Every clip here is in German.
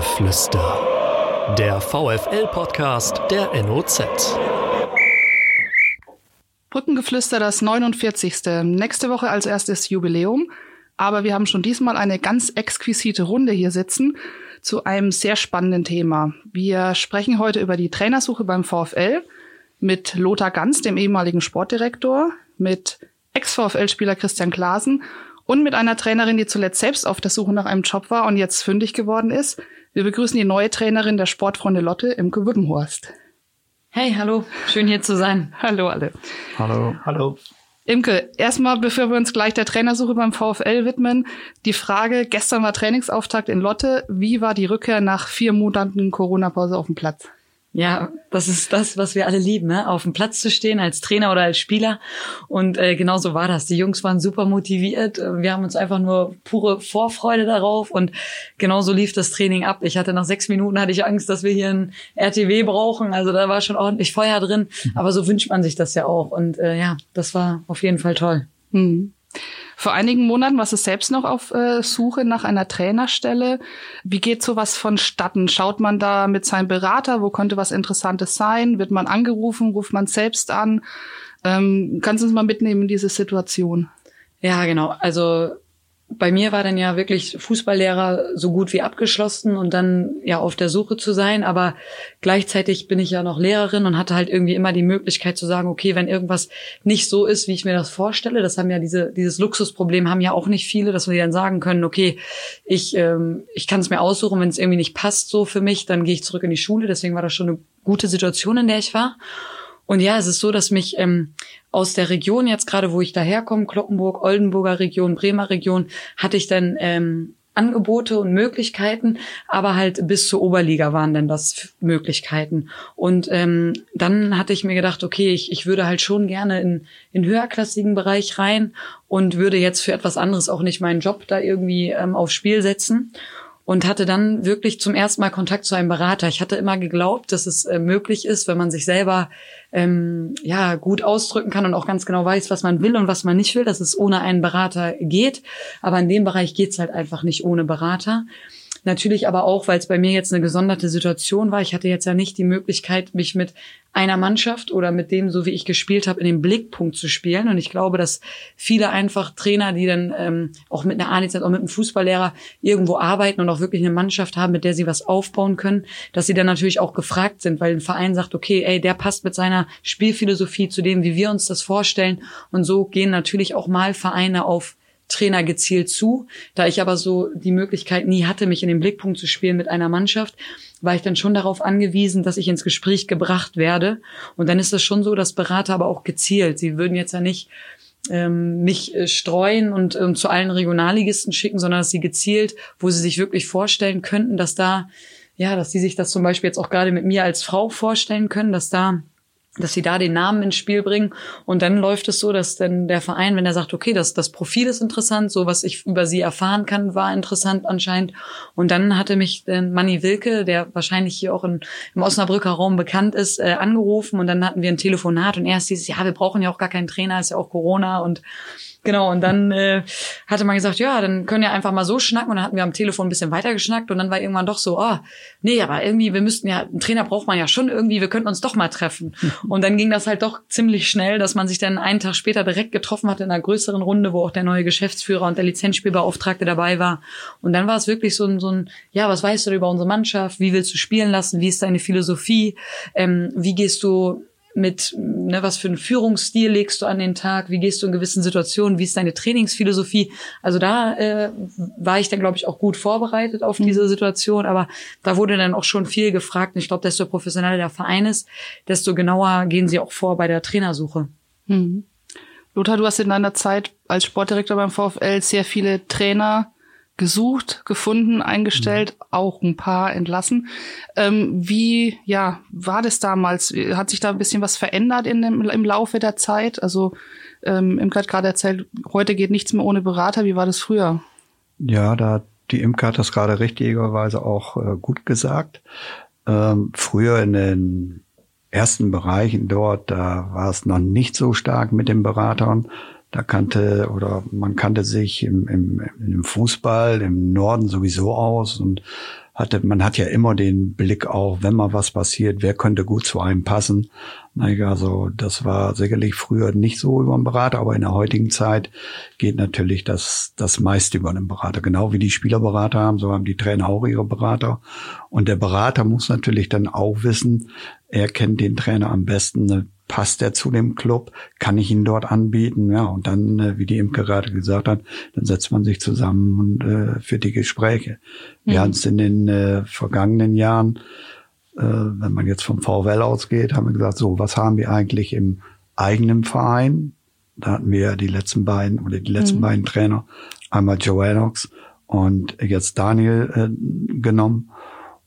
Puckengeflüster. Der VFL-Podcast der NOZ. Brückengeflüster das 49. Nächste Woche als erstes Jubiläum. Aber wir haben schon diesmal eine ganz exquisite Runde hier sitzen zu einem sehr spannenden Thema. Wir sprechen heute über die Trainersuche beim VfL mit Lothar Ganz, dem ehemaligen Sportdirektor, mit Ex-VfL-Spieler Christian Klasen und mit einer Trainerin, die zuletzt selbst auf der Suche nach einem Job war und jetzt fündig geworden ist. Wir begrüßen die neue Trainerin der Sportfreunde Lotte, Imke Wippenhorst. Hey, hallo, schön hier zu sein. Hallo alle. Hallo. Hallo. Imke, erstmal, bevor wir uns gleich der Trainersuche beim VfL widmen, die Frage, gestern war Trainingsauftakt in Lotte. Wie war die Rückkehr nach vier Monaten Corona-Pause auf dem Platz? Ja, das ist das, was wir alle lieben, ne? auf dem Platz zu stehen als Trainer oder als Spieler. Und äh, genau so war das. Die Jungs waren super motiviert. Wir haben uns einfach nur pure Vorfreude darauf und genau so lief das Training ab. Ich hatte nach sechs Minuten hatte ich Angst, dass wir hier ein RTW brauchen. Also da war schon ordentlich Feuer drin. Mhm. Aber so wünscht man sich das ja auch. Und äh, ja, das war auf jeden Fall toll. Mhm. Vor einigen Monaten warst du selbst noch auf äh, Suche nach einer Trainerstelle. Wie geht sowas vonstatten? Schaut man da mit seinem Berater, wo könnte was Interessantes sein? Wird man angerufen? Ruft man selbst an? Ähm, kannst du uns mal mitnehmen in diese Situation? Ja, genau. Also bei mir war dann ja wirklich Fußballlehrer so gut wie abgeschlossen und dann ja auf der Suche zu sein. Aber gleichzeitig bin ich ja noch Lehrerin und hatte halt irgendwie immer die Möglichkeit zu sagen, okay, wenn irgendwas nicht so ist, wie ich mir das vorstelle, das haben ja diese, dieses Luxusproblem haben ja auch nicht viele, dass wir dann sagen können, okay, ich, ähm, ich kann es mir aussuchen, wenn es irgendwie nicht passt so für mich, dann gehe ich zurück in die Schule. Deswegen war das schon eine gute Situation, in der ich war. Und ja, es ist so, dass mich ähm, aus der Region jetzt gerade, wo ich daherkomme, Kloppenburg, Oldenburger Region, Bremer Region, hatte ich dann ähm, Angebote und Möglichkeiten, aber halt bis zur Oberliga waren dann das Möglichkeiten. Und ähm, dann hatte ich mir gedacht, okay, ich, ich würde halt schon gerne in, in höherklassigen Bereich rein und würde jetzt für etwas anderes auch nicht meinen Job da irgendwie ähm, aufs Spiel setzen und hatte dann wirklich zum ersten Mal Kontakt zu einem Berater. Ich hatte immer geglaubt, dass es äh, möglich ist, wenn man sich selber ähm, ja gut ausdrücken kann und auch ganz genau weiß, was man will und was man nicht will, dass es ohne einen Berater geht. Aber in dem Bereich geht's halt einfach nicht ohne Berater. Natürlich aber auch, weil es bei mir jetzt eine gesonderte Situation war. Ich hatte jetzt ja nicht die Möglichkeit, mich mit einer Mannschaft oder mit dem, so wie ich gespielt habe, in den Blickpunkt zu spielen. Und ich glaube, dass viele einfach Trainer, die dann ähm, auch mit einer ANZ, auch mit einem Fußballlehrer irgendwo arbeiten und auch wirklich eine Mannschaft haben, mit der sie was aufbauen können, dass sie dann natürlich auch gefragt sind, weil ein Verein sagt, okay, ey, der passt mit seiner Spielphilosophie zu dem, wie wir uns das vorstellen. Und so gehen natürlich auch mal Vereine auf Trainer gezielt zu. Da ich aber so die Möglichkeit nie hatte, mich in den Blickpunkt zu spielen mit einer Mannschaft, war ich dann schon darauf angewiesen, dass ich ins Gespräch gebracht werde. Und dann ist es schon so, dass Berater aber auch gezielt, sie würden jetzt ja nicht ähm, mich äh, streuen und ähm, zu allen Regionalligisten schicken, sondern dass sie gezielt, wo sie sich wirklich vorstellen könnten, dass da, ja, dass sie sich das zum Beispiel jetzt auch gerade mit mir als Frau vorstellen können, dass da dass sie da den Namen ins Spiel bringen. Und dann läuft es so, dass dann der Verein, wenn er sagt, okay, das, das Profil ist interessant, so was ich über sie erfahren kann, war interessant anscheinend. Und dann hatte mich dann Manni Wilke, der wahrscheinlich hier auch in, im Osnabrücker Raum bekannt ist, äh, angerufen. Und dann hatten wir ein Telefonat und erst dieses, ja, wir brauchen ja auch gar keinen Trainer, ist ja auch Corona und Genau, und dann äh, hatte man gesagt, ja, dann können wir einfach mal so schnacken. Und dann hatten wir am Telefon ein bisschen weiter geschnackt und dann war irgendwann doch so, oh, nee, aber irgendwie, wir müssten ja, einen Trainer braucht man ja schon irgendwie, wir könnten uns doch mal treffen. Und dann ging das halt doch ziemlich schnell, dass man sich dann einen Tag später direkt getroffen hat in einer größeren Runde, wo auch der neue Geschäftsführer und der Lizenzspielbeauftragte dabei war. Und dann war es wirklich so ein, so ein, ja, was weißt du über unsere Mannschaft? Wie willst du spielen lassen? Wie ist deine Philosophie? Ähm, wie gehst du mit, ne, was für einen Führungsstil legst du an den Tag, wie gehst du in gewissen Situationen, wie ist deine Trainingsphilosophie. Also da äh, war ich dann, glaube ich, auch gut vorbereitet auf diese Situation, aber da wurde dann auch schon viel gefragt. Und ich glaube, desto professioneller der Verein ist, desto genauer gehen sie auch vor bei der Trainersuche. Mhm. Lothar, du hast in deiner Zeit als Sportdirektor beim VfL sehr viele Trainer gesucht, gefunden, eingestellt, mhm. auch ein paar entlassen. Ähm, wie, ja, war das damals? Hat sich da ein bisschen was verändert in dem, im Laufe der Zeit? Also, ähm, Imke hat gerade erzählt, heute geht nichts mehr ohne Berater. Wie war das früher? Ja, da die Imke hat das gerade richtigerweise auch äh, gut gesagt. Ähm, früher in den ersten Bereichen dort, da war es noch nicht so stark mit den Beratern. Da kannte oder man kannte sich im, im, im Fußball im Norden sowieso aus und hatte, man hat ja immer den Blick auch, wenn mal was passiert, wer könnte gut zu einem passen. Also das war sicherlich früher nicht so über einen Berater, aber in der heutigen Zeit geht natürlich das, das meiste über einen Berater. Genau wie die Spielerberater haben, so haben die Trainer auch ihre Berater. Und der Berater muss natürlich dann auch wissen, er kennt den Trainer am besten, ne? passt er zu dem Club, kann ich ihn dort anbieten, ja, und dann, äh, wie die Imke gerade gesagt hat, dann setzt man sich zusammen und äh, für die Gespräche. Wir mhm. haben es in den äh, vergangenen Jahren, äh, wenn man jetzt vom VWL ausgeht, haben wir gesagt, so, was haben wir eigentlich im eigenen Verein? Da hatten wir ja die letzten beiden oder die letzten mhm. beiden Trainer, einmal Joe Enox und jetzt Daniel äh, genommen.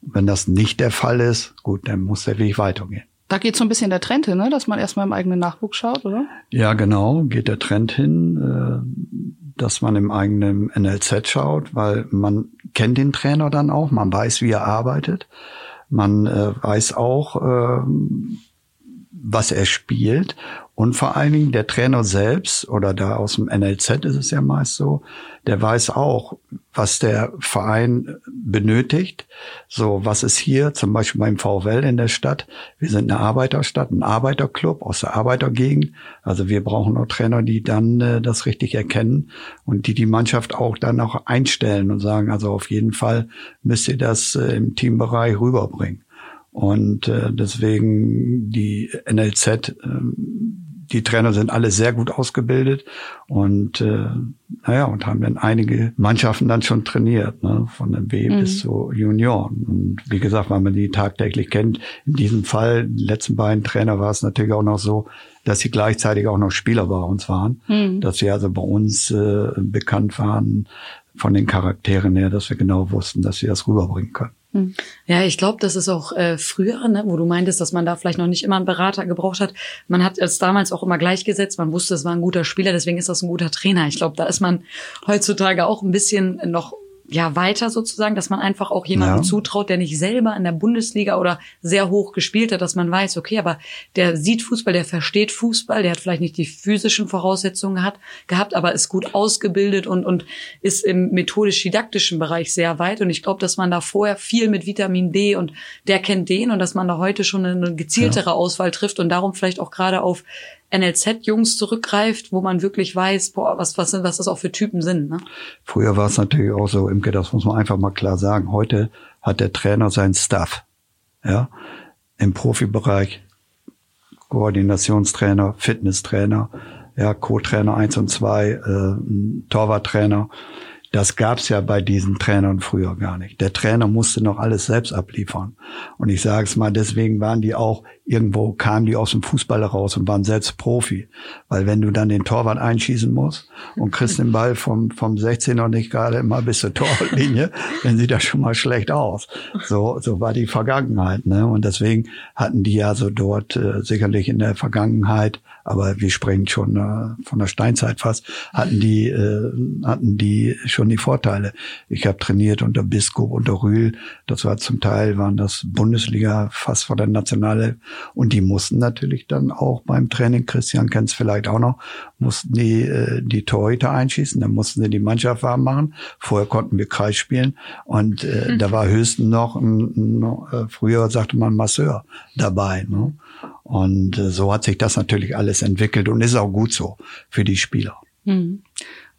Wenn das nicht der Fall ist, gut, dann muss der Weg weitergehen. Da geht so ein bisschen der Trend hin, ne? dass man erstmal im eigenen Nachwuchs schaut, oder? Ja, genau, geht der Trend hin, äh, dass man im eigenen NLZ schaut, weil man kennt den Trainer dann auch, man weiß, wie er arbeitet, man äh, weiß auch, äh, was er spielt und vor allen Dingen der Trainer selbst oder da aus dem NLZ ist es ja meist so, der weiß auch, was der Verein benötigt. So, was ist hier zum Beispiel beim VfL in der Stadt? Wir sind eine Arbeiterstadt, ein Arbeiterclub aus der Arbeitergegend. Also wir brauchen auch Trainer, die dann äh, das richtig erkennen und die die Mannschaft auch dann auch einstellen und sagen, also auf jeden Fall müsst ihr das äh, im Teambereich rüberbringen. Und äh, deswegen die NLZ, äh, die Trainer sind alle sehr gut ausgebildet und äh, naja, und haben dann einige Mannschaften dann schon trainiert, ne, von dem B mhm. bis zu Junioren. Und wie gesagt, weil man die tagtäglich kennt, in diesem Fall, die letzten beiden Trainer war es natürlich auch noch so, dass sie gleichzeitig auch noch Spieler bei uns waren, mhm. dass sie also bei uns äh, bekannt waren von den Charakteren her, dass wir genau wussten, dass sie das rüberbringen können. Hm. Ja, ich glaube, das ist auch äh, früher, ne, wo du meintest, dass man da vielleicht noch nicht immer einen Berater gebraucht hat. Man hat es damals auch immer gleichgesetzt. Man wusste, es war ein guter Spieler, deswegen ist das ein guter Trainer. Ich glaube, da ist man heutzutage auch ein bisschen noch ja weiter sozusagen, dass man einfach auch jemandem ja. zutraut, der nicht selber in der Bundesliga oder sehr hoch gespielt hat, dass man weiß, okay, aber der sieht Fußball, der versteht Fußball, der hat vielleicht nicht die physischen Voraussetzungen gehabt, gehabt aber ist gut ausgebildet und und ist im methodisch-didaktischen Bereich sehr weit und ich glaube, dass man da vorher viel mit Vitamin D und der kennt den und dass man da heute schon eine gezieltere ja. Auswahl trifft und darum vielleicht auch gerade auf NLZ-Jungs zurückgreift, wo man wirklich weiß, boah, was, was, was das auch für Typen sind. Ne? Früher war es natürlich auch so, Imke, das muss man einfach mal klar sagen. Heute hat der Trainer seinen Staff. Ja, im Profibereich Koordinationstrainer, Fitnesstrainer, ja, Co-Trainer eins und zwei, äh, Torwarttrainer. Das gab's ja bei diesen Trainern früher gar nicht. Der Trainer musste noch alles selbst abliefern. Und ich sage es mal, deswegen waren die auch irgendwo, kamen die aus dem Fußball raus und waren selbst Profi. Weil wenn du dann den Torwart einschießen musst und kriegst den Ball vom, vom 16er nicht gerade immer bis zur Torlinie, dann sieht das schon mal schlecht aus. So, so war die Vergangenheit. Ne? Und deswegen hatten die ja so dort äh, sicherlich in der Vergangenheit aber wir sprechen schon äh, von der Steinzeit fast, hatten die, äh, hatten die schon die Vorteile. Ich habe trainiert unter Biskup, unter Rühl, das war zum Teil, waren das Bundesliga fast vor der Nationale und die mussten natürlich dann auch beim Training, Christian kennt es vielleicht auch noch, mussten die, äh, die Torhüter einschießen, dann mussten sie die Mannschaft warm machen. Vorher konnten wir Kreis spielen und äh, mhm. da war höchstens noch, ein, ein, äh, früher sagte man Masseur dabei. Ne? Und äh, so hat sich das natürlich alles entwickelt und ist auch gut so für die Spieler. Hm.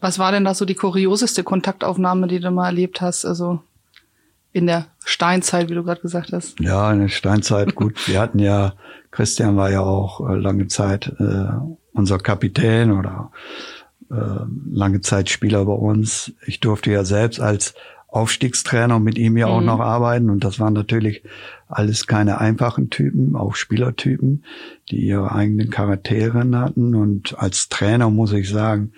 Was war denn da so die kurioseste Kontaktaufnahme, die du mal erlebt hast? Also in der Steinzeit, wie du gerade gesagt hast. Ja, in der Steinzeit, gut. Wir hatten ja, Christian war ja auch äh, lange Zeit äh, unser Kapitän oder äh, lange Zeit Spieler bei uns. Ich durfte ja selbst als Aufstiegstrainer mit ihm ja auch mhm. noch arbeiten. Und das waren natürlich alles keine einfachen Typen, auch Spielertypen, die ihre eigenen Charaktere hatten. Und als Trainer muss ich sagen,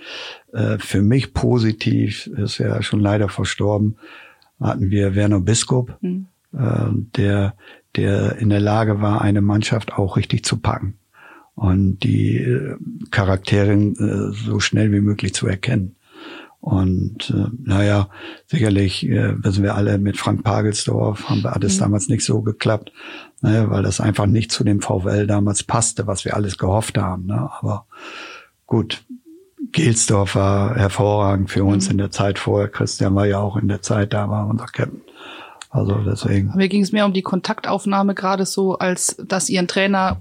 äh, für mich positiv, ist ja schon leider verstorben, hatten wir Werner Biskup, mhm. Äh, der, der in der Lage war, eine Mannschaft auch richtig zu packen und die äh, Charaktere so schnell wie möglich zu erkennen. Und äh, naja, sicherlich äh, wissen wir alle, mit Frank Pagelsdorf haben wir alles mhm. damals nicht so geklappt, ne, weil das einfach nicht zu dem VfL damals passte, was wir alles gehofft haben. Ne? Aber gut, Gelsdorf war hervorragend für uns mhm. in der Zeit vorher. Christian war ja auch in der Zeit da, war unser Captain. Also deswegen. Mir ging es mehr um die Kontaktaufnahme gerade so, als dass ihr ein Trainer,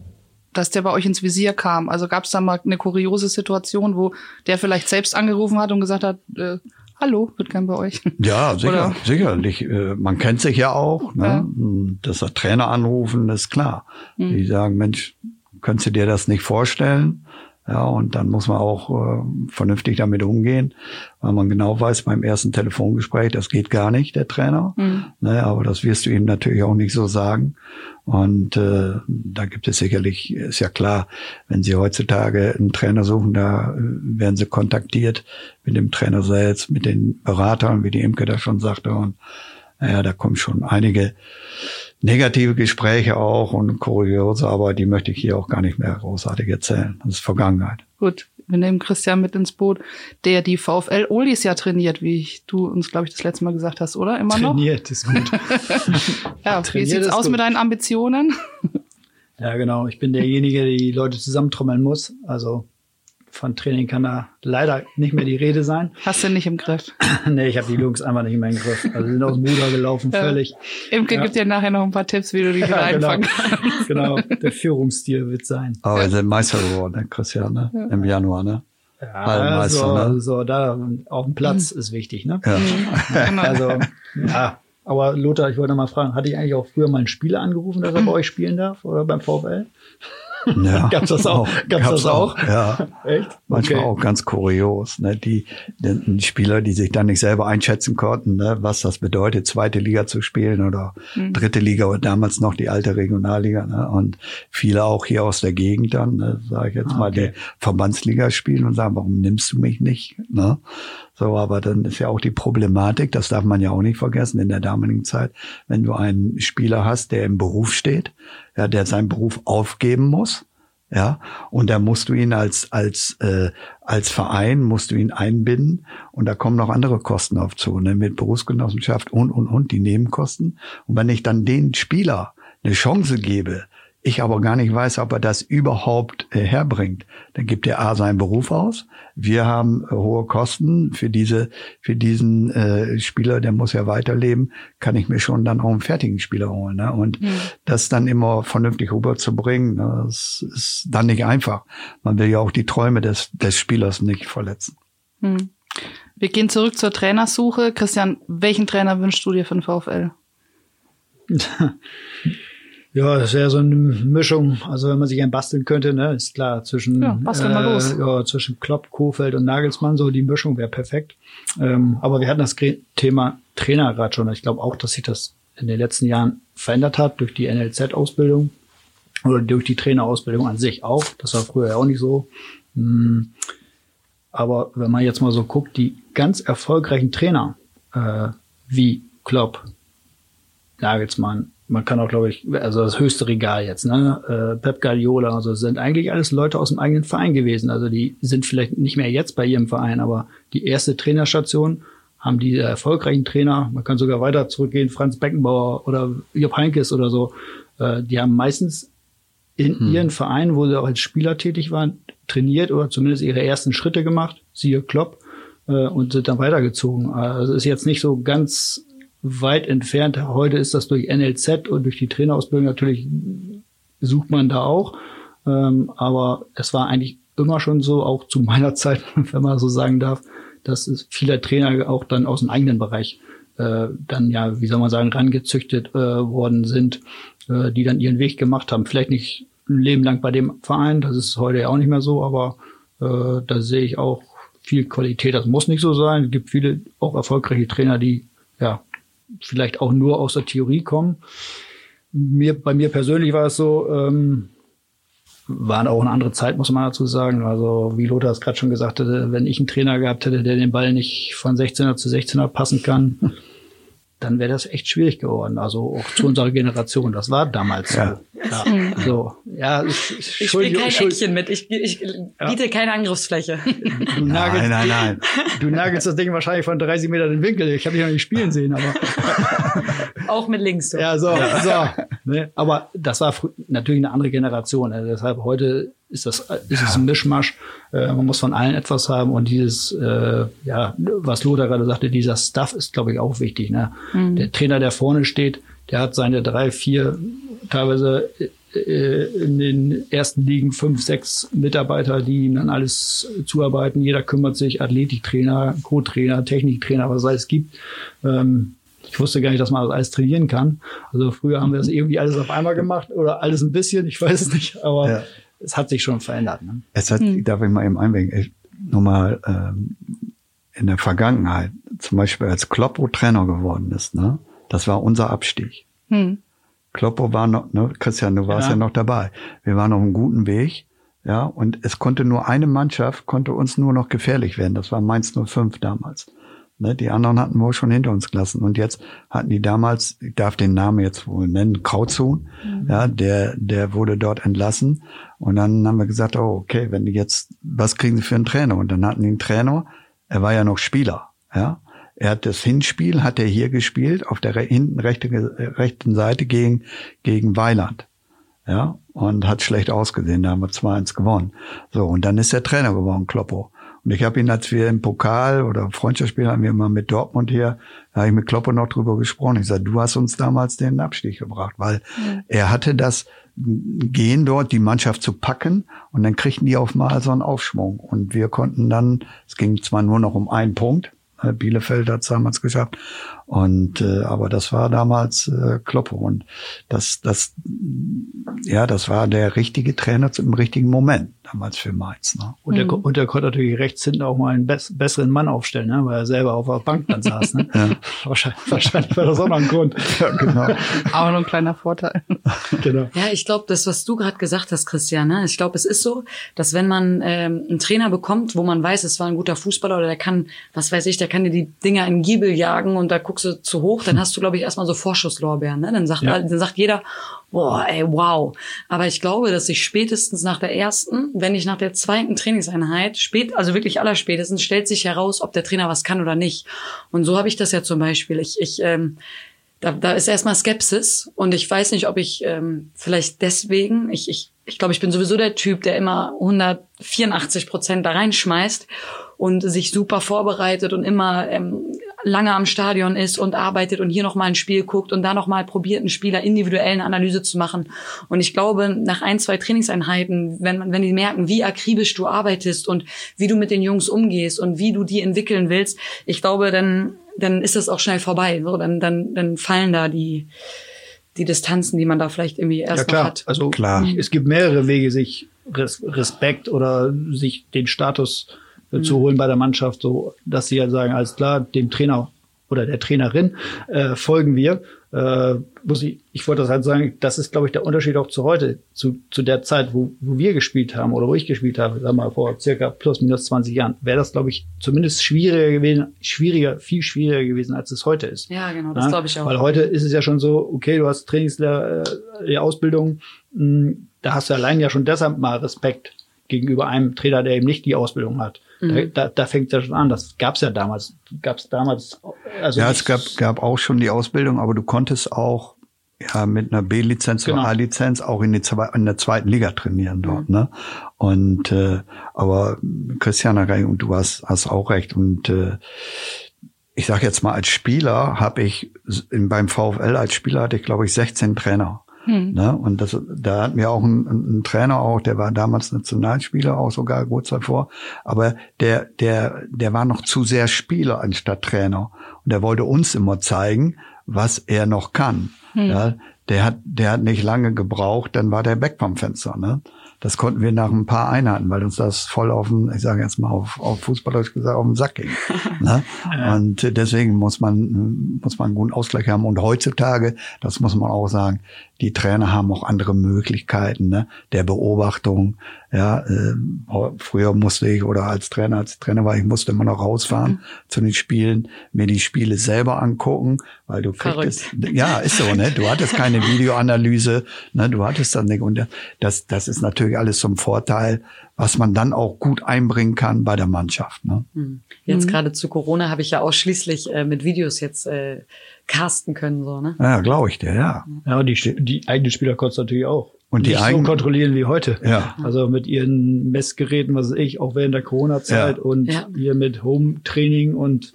dass der bei euch ins Visier kam. Also gab es da mal eine kuriose Situation, wo der vielleicht selbst angerufen hat und gesagt hat, äh, hallo, wird gern bei euch. Ja, sicher, Oder? sicherlich. Äh, Man kennt sich ja auch. Ne? Ja. Dass der Trainer anrufen, ist klar. Hm. Die sagen, Mensch, könntest du dir das nicht vorstellen? Ja, und dann muss man auch äh, vernünftig damit umgehen, weil man genau weiß beim ersten Telefongespräch, das geht gar nicht, der Trainer. Hm. Ne, aber das wirst du ihm natürlich auch nicht so sagen. Und äh, da gibt es sicherlich, ist ja klar, wenn Sie heutzutage einen Trainer suchen, da äh, werden Sie kontaktiert mit dem Trainer selbst, mit den Beratern, wie die Imke das schon sagte. Und naja, da kommen schon einige negative Gespräche auch und kuriose, aber die möchte ich hier auch gar nicht mehr großartig erzählen. Das ist Vergangenheit. Gut, wir nehmen Christian mit ins Boot, der die VfL Olis ja trainiert, wie ich, du uns, glaube ich, das letzte Mal gesagt hast, oder? Immer noch? Trainiert ist gut. Ja, wie sieht's aus gut. mit deinen Ambitionen? ja, genau. Ich bin derjenige, der die Leute zusammentrommeln muss. Also von Training kann da leider nicht mehr die Rede sein. Hast du nicht im Griff. nee, ich habe die Jungs einfach nicht mehr im Griff. Also sind aus dem Ruder gelaufen, Ja. völlig. Imke Ja. gibt dir nachher noch ein paar Tipps, wie du die wieder Ja, genau. einfangen kannst. genau. Der Führungsstil wird sein. Aber wir sind Meister geworden, ne, Christian, ne? Im Januar, ne? Ja, Hallenmeister, so, ne? so da auf dem Platz ist wichtig, ne? Ja. Genau. Also, ja. Aber Lothar, ich wollte mal fragen, hatte ich eigentlich auch früher mal einen Spieler angerufen, dass er bei euch spielen darf oder beim VfL? Ja. Gab's das auch? Gab's das auch? Ja. Echt? Manchmal Okay. auch ganz kurios, ne? Die, die Spieler, die sich dann nicht selber einschätzen konnten, ne? was das bedeutet, zweite Liga zu spielen oder dritte Liga oder damals noch die alte Regionalliga, ne? Und viele auch hier aus der Gegend dann, ne? sage ich jetzt Ah, mal, okay. die Verbandsliga spielen und sagen, warum nimmst du mich nicht? Ne? So, aber dann ist ja auch die Problematik, das darf man ja auch nicht vergessen in der damaligen Zeit, wenn du einen Spieler hast, der im Beruf steht, ja, der seinen Beruf aufgeben muss, ja, und da musst du ihn als als äh, als Verein musst du ihn einbinden und da kommen noch andere Kosten auf zu, ne, mit Berufsgenossenschaft und und und die Nebenkosten. Und wenn ich dann den Spieler eine Chance gebe, ich aber gar nicht weiß, ob er das überhaupt äh, herbringt, dann gibt er A seinen Beruf aus. Wir haben äh, hohe Kosten für diese für diesen äh, Spieler, der muss ja weiterleben, kann ich mir schon dann auch einen fertigen Spieler holen. Ne? Und das dann immer vernünftig rüberzubringen, ne, das ist dann nicht einfach. Man will ja auch die Träume des, des Spielers nicht verletzen. Hm. Wir gehen zurück zur Trainersuche. Christian, welchen Trainer wünschst du dir für den VfL? Ja, das wäre so eine Mischung. Also wenn man sich ein basteln könnte, ne, ist klar zwischen Ja, los. ja, zwischen Klopp, Kofeld und Nagelsmann so die Mischung wäre perfekt. Ähm, aber wir hatten das Thema Trainer gerade schon. Ich glaube auch, dass sich das in den letzten Jahren verändert hat durch die NLZ-Ausbildung oder durch die Trainerausbildung an sich auch. Das war früher ja auch nicht so. Hm. Aber wenn man jetzt mal so guckt, die ganz erfolgreichen Trainer äh, wie Klopp, Nagelsmann, man kann auch, glaube ich, also das höchste Regal jetzt, ne? Äh, Pep Guardiola, also sind eigentlich alles Leute aus dem eigenen Verein gewesen. Also die sind vielleicht nicht mehr jetzt bei ihrem Verein, aber die erste Trainerstation haben die erfolgreichen Trainer, man kann sogar weiter zurückgehen, Franz Beckenbauer oder Jupp Heynckes oder so, äh, die haben meistens in ihren Vereinen, wo sie auch als Spieler tätig waren, trainiert oder zumindest ihre ersten Schritte gemacht, siehe Klopp, äh, und sind dann weitergezogen. Also es ist jetzt nicht so ganz weit entfernt. Heute ist das durch NLZ und durch die Trainerausbildung natürlich sucht man da auch. Ähm, aber es war eigentlich immer schon so, auch zu meiner Zeit, wenn man so sagen darf, dass es viele Trainer auch dann aus dem eigenen Bereich äh, dann ja, wie soll man sagen, rangezüchtet äh, worden sind, äh, die dann ihren Weg gemacht haben. Vielleicht nicht ein Leben lang bei dem Verein, das ist heute ja auch nicht mehr so, aber äh, da sehe ich auch viel Qualität. Das muss nicht so sein. Es gibt viele auch erfolgreiche Trainer, die ja vielleicht auch nur aus der Theorie kommen. Mir, bei mir persönlich war es so, ähm, war auch eine andere Zeit, muss man dazu sagen. Also, wie Lothar es gerade schon gesagt hatte, wenn ich einen Trainer gehabt hätte, der den Ball nicht von 16er zu 16er passen kann, dann wäre das echt schwierig geworden. Also auch zu unserer Generation. Das war damals so. Ja. Ja, so. Ja, ich, Ich spiele kein Eckchen mit. Ich, ich biete keine Angriffsfläche. Du nagelst, Nein, nein, nein. du nagelst das Ding wahrscheinlich von 30 Meter den Winkel. Ich habe dich noch nicht spielen sehen, aber Auch mit links. So. ja, so, so. Ne? Aber das war natürlich eine andere Generation. Also deshalb heute ist das ist es ein Mischmasch. Äh, man muss von allen etwas haben und dieses, äh, ja, was Lothar gerade sagte, dieser Stuff ist, glaube ich, auch wichtig. Ne? Mhm. Der Trainer, der vorne steht, der hat seine drei, vier, teilweise äh, in den ersten Ligen fünf, sechs Mitarbeiter, die ihm dann alles zuarbeiten. Jeder kümmert sich, Athletiktrainer, Co-Trainer, Techniktrainer, was es alles gibt. Ähm, ich wusste gar nicht, dass man alles trainieren kann. Also früher haben wir das irgendwie alles auf einmal gemacht oder alles ein bisschen, ich weiß es nicht, aber ja. es hat sich schon verändert. Ne? Es hat, hm. darf ich mal eben einwenden, nochmal ähm, in der Vergangenheit, zum Beispiel als Kloppo Trainer geworden ist, ne, das war unser Abstieg. Hm. Kloppo war noch, ne, Christian, du warst ja. ja noch dabei. Wir waren auf einem guten Weg, ja, und es konnte nur eine Mannschaft, konnte uns nur noch gefährlich werden. Das war Mainz 05 damals. Ne, die anderen hatten wir schon hinter uns gelassen. Und jetzt hatten die damals, ich darf den Namen jetzt wohl nennen, Krautzuhn, mhm. ja, der, der wurde dort entlassen. Und dann haben wir gesagt, oh, okay, wenn die jetzt, was kriegen sie für einen Trainer? Und dann hatten die einen Trainer, er war ja noch Spieler, ja. Er hat das Hinspiel, hat er hier gespielt, auf der hinten rechte, rechten Seite gegen, gegen Weiland. Ja, und hat schlecht ausgesehen, da haben wir 2-1 gewonnen. So, und dann ist der Trainer geworden, Kloppo. Und ich habe ihn, als wir im Pokal oder Freundschaftsspiel haben wir mal mit Dortmund hier, da habe ich mit Kloppe noch drüber gesprochen. Ich sage, du hast uns damals den Abstieg gebracht, weil mhm. er hatte das Gehen dort, die Mannschaft zu packen und dann kriegten die auf mal so einen Aufschwung. Und wir konnten dann, es ging zwar nur noch um einen Punkt, Bielefeld hat es damals geschafft. Und äh, aber das war damals äh, Kloppo und das das ja das war der richtige Trainer im richtigen Moment damals für Mainz. Ne? Und, der, mhm. und der konnte natürlich rechts hinten auch mal einen bess besseren Mann aufstellen, ne? weil er selber auf der Bank dann saß. Ne? ja. wahrscheinlich, wahrscheinlich war das auch noch ein Grund. ja, genau. Aber nur ein kleiner Vorteil. genau. Ja, ich glaube, das, was du gerade gesagt hast, Christian, ne? ich glaube, es ist so, dass wenn man ähm, einen Trainer bekommt, wo man weiß, es war ein guter Fußballer oder der kann, was weiß ich, der kann dir die Dinger in Giebel jagen und da guckst zu hoch, dann hast du, glaube ich, erstmal so Vorschusslorbeeren. Ne? Dann, sagt, ja. dann sagt jeder, boah, ey, wow. Aber ich glaube, dass ich spätestens nach der ersten, wenn nicht nach der zweiten Trainingseinheit, spät, also wirklich allerspätestens, stellt sich heraus, ob der Trainer was kann oder nicht. Und so habe ich das ja zum Beispiel. Ich, ich ähm, da, da ist erstmal Skepsis und ich weiß nicht, ob ich ähm, vielleicht deswegen, ich, ich, ich glaube, ich bin sowieso der Typ, der immer 184 Prozent da reinschmeißt und sich super vorbereitet und immer ähm, lange am Stadion ist und arbeitet und hier noch mal ein Spiel guckt und da noch mal probiert, einen Spieler individuell eine Analyse zu machen. Und ich glaube, nach ein, zwei Trainingseinheiten, wenn, wenn die merken, wie akribisch du arbeitest und wie du mit den Jungs umgehst und wie du die entwickeln willst, ich glaube, dann, dann ist das auch schnell vorbei. So, dann, dann, dann fallen da die, die Distanzen, die man da vielleicht irgendwie erst ja, klar. hat. Also klar. es gibt mehrere Wege, sich Respekt oder sich den Status äh, zu holen bei der Mannschaft, so dass sie halt sagen, alles klar, dem Trainer oder der Trainerin äh, folgen wir. Äh, muss ich, ich wollte das halt sagen, das ist, glaube ich, der Unterschied auch zu heute, zu, zu der Zeit, wo, wo wir gespielt haben oder wo ich gespielt habe, sag mal, vor circa plus minus 20 Jahren, wäre das, glaube ich, zumindest schwieriger gewesen, schwieriger, viel schwieriger gewesen, als es heute ist. Ja, genau, das ja? glaube ich auch. Weil heute ist es ja schon so, okay, du hast Trainingslehre, äh, die Ausbildung, mh, hm, da hast du allein ja schon deshalb mal Respekt gegenüber einem Trainer, der eben nicht die Ausbildung hat. Mhm. Da, da, da fängt es ja schon an. Das gab's ja damals. Gab's damals. Also ja, es gab, gab auch schon die Ausbildung, aber du konntest auch ja mit einer B-Lizenz genau. oder A-Lizenz auch in, die in der zweiten Liga trainieren dort. Mhm. Ne? Und äh, aber Christiana, und du hast, hast auch recht. Und äh, ich sage jetzt mal, als Spieler habe ich in, beim VfL als Spieler hatte ich glaube ich 16 Trainer. Hm. Ne? Und das, da hat mir auch ein, ein, Trainer auch, der war damals Nationalspieler, auch sogar kurz davor, aber der, der, der war noch zu sehr Spieler anstatt Trainer. Und der wollte uns immer zeigen, was er noch kann. Hm. Ja, der hat, der hat nicht lange gebraucht, dann war der weg vom Fenster. Ne? das konnten wir nach ein paar Einheiten, weil uns das voll auf den, ich sage jetzt mal auf, auf Fußballerisch gesagt, auf den Sack ging. ne? Und deswegen muss man, muss man einen guten Ausgleich haben. Und heutzutage, das muss man auch sagen, die Trainer haben auch andere Möglichkeiten ne? der Beobachtung. Ja, äh, früher musste ich oder als Trainer, als Trainer war ich, musste immer noch rausfahren mhm. zu den Spielen, mir die Spiele selber angucken, weil du kriegst, ja, ist so, ne? Du hattest keine Videoanalyse, ne? Du hattest dann nicht und das, das ist natürlich alles zum Vorteil, was man dann auch gut einbringen kann bei der Mannschaft. Ne? Mhm. Jetzt mhm. gerade zu Corona habe ich ja ausschließlich äh, mit Videos jetzt äh, casten können, so, ne? Ja, glaube ich dir, ja. Ja, die, die eigenen Spieler konntest natürlich auch. Und die nicht so eigenen, kontrollieren wie heute. Ja. Also mit ihren Messgeräten, was weiß ich, auch während der Corona-Zeit Ja. und Ja. hier mit Home-Training und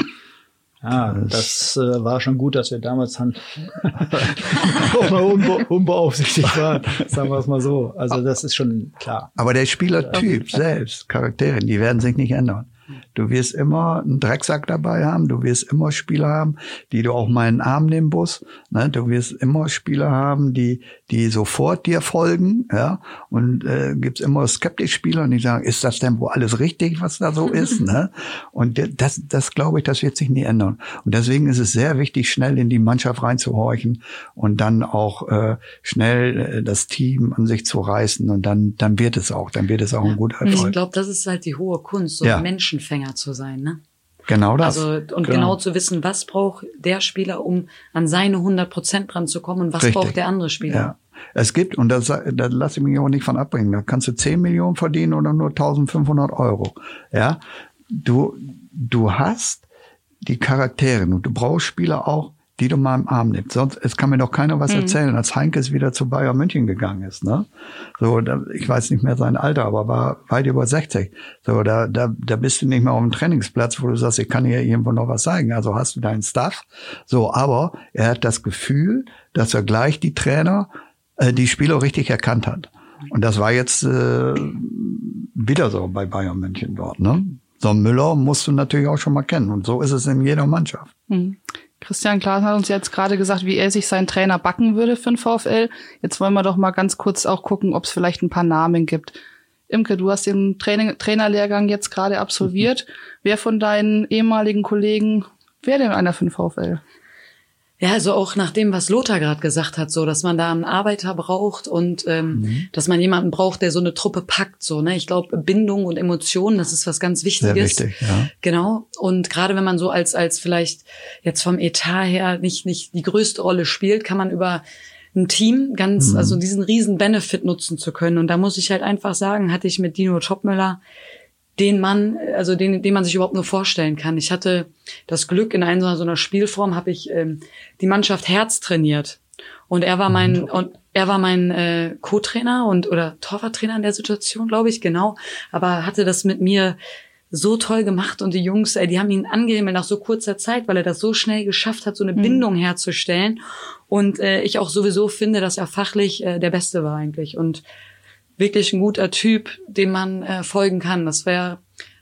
ja, das äh, war schon gut, dass wir damals auch mal unbe unbeaufsichtigt waren, sagen wir es mal so. Also das ist schon klar. aber der Spielertyp selbst, Charaktere, die werden sich nicht ändern. Du wirst immer einen Drecksack dabei haben, du wirst immer Spieler haben, die du auch mal in den Arm nehmen musst. Ne? Du wirst immer Spieler haben, die, die sofort dir folgen, ja. Und äh, gibt's immer skeptisch Spieler, die sagen, ist das denn wohl alles richtig, was da so ist? ne? Und das, das glaube ich, das wird sich nie ändern. Und deswegen ist es sehr wichtig, schnell in die Mannschaft reinzuhorchen und dann auch äh, schnell äh, das Team an sich zu reißen. Und dann, dann wird es auch, dann wird es auch ein guter Ich Erfolg. glaube, das ist halt die hohe Kunst, so Ja. ein Menschenfänger zu sein, ne? Genau das. Also und genau. zu wissen, was braucht der Spieler, um an seine 100 Prozent dran zu kommen und was Richtig. braucht der andere Spieler. Ja. Es gibt, und das, da lasse ich mich auch nicht von abbringen, da kannst du 10 Millionen verdienen oder nur 1500 Euro. Ja, du, du hast die Charaktere und du brauchst Spieler auch, die du mal im Arm nimmst. Sonst, es kann mir doch keiner was erzählen, als Heinkes wieder zu Bayern München gegangen ist, ne? So, da, ich weiß nicht mehr sein Alter, aber war weit über 60. So, da, da, da bist du nicht mehr auf dem Trainingsplatz, wo du sagst, ich kann hier irgendwo noch was zeigen. Also hast du deinen Stuff. So, aber er hat das Gefühl, dass er gleich die Trainer, äh, die Spieler richtig erkannt hat. Und das war jetzt äh, wieder so bei Bayern München dort, ne? So einen Müller musst du natürlich auch schon mal kennen. Und so ist es in jeder Mannschaft. Hm. Christian Klaas hat uns jetzt gerade gesagt, wie er sich seinen Trainer backen würde für den VfL. Jetzt wollen wir doch mal ganz kurz auch gucken, ob es vielleicht ein paar Namen gibt. Imke, du hast den Training, Trainerlehrgang jetzt gerade absolviert. Wer von deinen ehemaligen Kollegen wäre denn einer für den VfL? Ja, also auch nach dem, was Lothar gerade gesagt hat, so, dass man da einen Arbeiter braucht und ähm, Mhm. dass man jemanden braucht, der so eine Truppe packt. So, ne? Ich glaube, Bindung und Emotionen, das ist was ganz Wichtiges. Sehr wichtig, ja. Genau. Und gerade wenn man so als als vielleicht jetzt vom Etat her nicht nicht die größte Rolle spielt, kann man über ein Team ganz, also diesen riesen Benefit nutzen zu können. Und da muss ich halt einfach sagen, hatte ich mit Dino Topmüller den Mann, also den, den man sich überhaupt nur vorstellen kann. Ich hatte das Glück, in einer so einer Spielform habe ich ähm, die Mannschaft Herz trainiert. Und er war mein, und er war mein äh, Co-Trainer und oder Torwarttrainer in der Situation, glaube ich, genau. Aber hatte das mit mir so toll gemacht und die Jungs, ey, die haben ihn angehimmelt nach so kurzer Zeit, weil er das so schnell geschafft hat, so eine Bindung herzustellen. Und äh, ich auch sowieso finde, dass er fachlich äh, der Beste war eigentlich und wirklich ein guter Typ, dem man äh, folgen kann. Das wäre,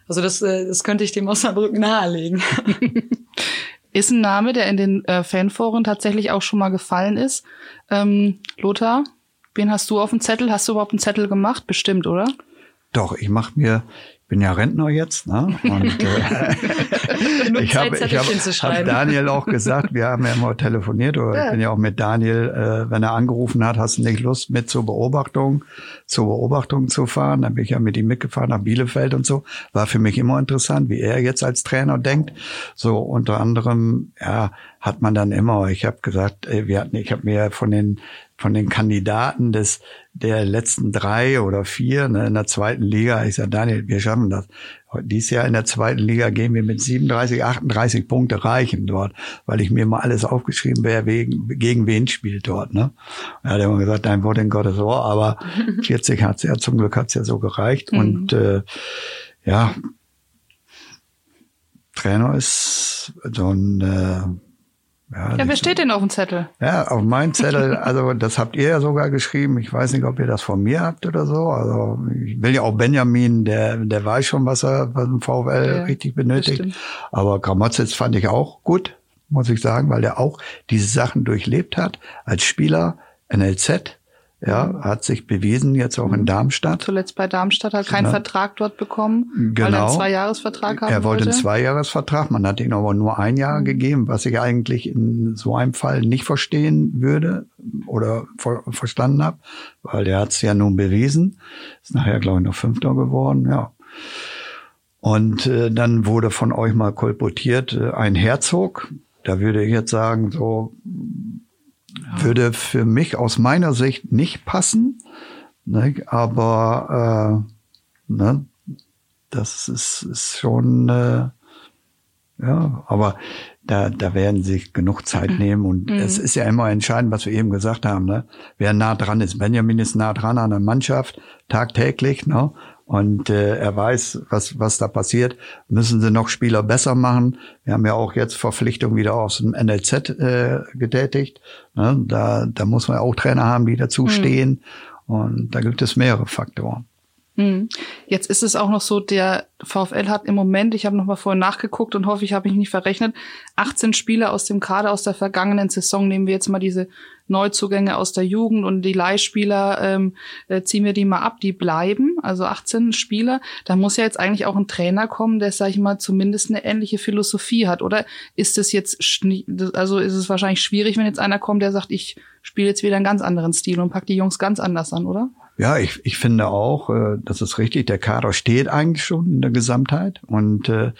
also das, äh, das könnte ich dem Osnabrück nahelegen. Ist ein Name, der in den äh, Fanforen tatsächlich auch schon mal gefallen ist. Ähm, Lothar, wen hast du auf dem Zettel? Hast du überhaupt einen Zettel gemacht? Bestimmt, oder? Doch, ich mache mir, bin ja Rentner jetzt, ne? Und äh, ich habe hab, hab. Daniel auch gesagt, wir haben ja immer telefoniert, oder Ja. ich bin ja auch mit Daniel, äh, wenn er angerufen hat, hast du nicht Lust mit zur Beobachtung, zur Beobachtung zu fahren? Dann bin ich ja mit ihm mitgefahren nach Bielefeld und so. War für mich immer interessant, wie er jetzt als Trainer denkt. So unter anderem, ja, hat man dann immer, ich habe gesagt, äh, wir hatten, ich habe mir von den von den Kandidaten des der letzten drei oder vier ne, in der zweiten Liga, ich sage Daniel, wir schaffen das. Dieses Jahr in der zweiten Liga gehen wir mit 37, 38 Punkte reichen dort, weil ich mir mal alles aufgeschrieben wer wegen, gegen wen spielt dort. Ne? Er hat immer gesagt, dein Wort in Gottes Ohr, aber 40 hat's ja, zum Glück hat's ja so gereicht. Und äh, ja, Trainer ist so ein äh, ja, Ja, wer steht denn auf dem Zettel? ja, auf meinem Zettel, also das habt ihr ja sogar geschrieben. Ich weiß nicht, ob ihr das von mir habt oder so. Also ich will ja auch Benjamin, der, der weiß schon, was er was ein VfL Ja, richtig benötigt. Aber Gramozis fand ich auch gut, muss ich sagen, weil der auch diese Sachen durchlebt hat als Spieler, NLZ, ja, hat sich bewiesen, jetzt auch in Darmstadt. Zuletzt bei Darmstadt hat keinen Ja. Vertrag dort bekommen, weil er Genau. einen Zweijahresvertrag haben Er wollte einen. Zweijahresvertrag, man hat ihn aber nur ein Jahr gegeben, was ich eigentlich in so einem Fall nicht verstehen würde oder ver verstanden habe, weil der hat es ja nun bewiesen. Ist nachher, glaube ich, noch Fünfter geworden, ja. Und äh, dann wurde von euch mal kolportiert äh, ein Herzog. Da würde ich jetzt sagen, so würde für mich aus meiner Sicht nicht passen. Ne? Aber äh, ne? das ist, ist schon, äh, ja, aber da, da werden sie sich genug Zeit nehmen. Und Mhm. es ist ja immer entscheidend, was wir eben gesagt haben, ne? wer nah dran ist. Benjamin ist nah dran an der Mannschaft, tagtäglich, ne? Und äh, er weiß, was, was da passiert. Müssen sie noch Spieler besser machen? Wir haben ja auch jetzt Verpflichtungen wieder aus dem NLZ äh, getätigt. Ne? Da, da muss man auch Trainer haben, die dazu Mhm. stehen. Und da gibt es mehrere Faktoren. Hm. Jetzt ist es auch noch so, der VfL hat im Moment, ich habe noch mal vorhin nachgeguckt und hoffe, ich habe mich nicht verrechnet, 18 Spieler aus dem Kader aus der vergangenen Saison. Nehmen wir jetzt mal diese Neuzugänge aus der Jugend und die Leihspieler, ähm, äh, ziehen wir die mal ab, die bleiben, also 18 Spieler. Da muss ja jetzt eigentlich auch ein Trainer kommen, der, sag ich mal, zumindest eine ähnliche Philosophie hat. Oder ist es jetzt, also ist es wahrscheinlich schwierig, wenn jetzt einer kommt, der sagt, ich spiele jetzt wieder einen ganz anderen Stil und pack die Jungs ganz anders an, oder? Ja, ich, ich finde auch, äh, das ist richtig, der Kader steht eigentlich schon in der Gesamtheit und äh,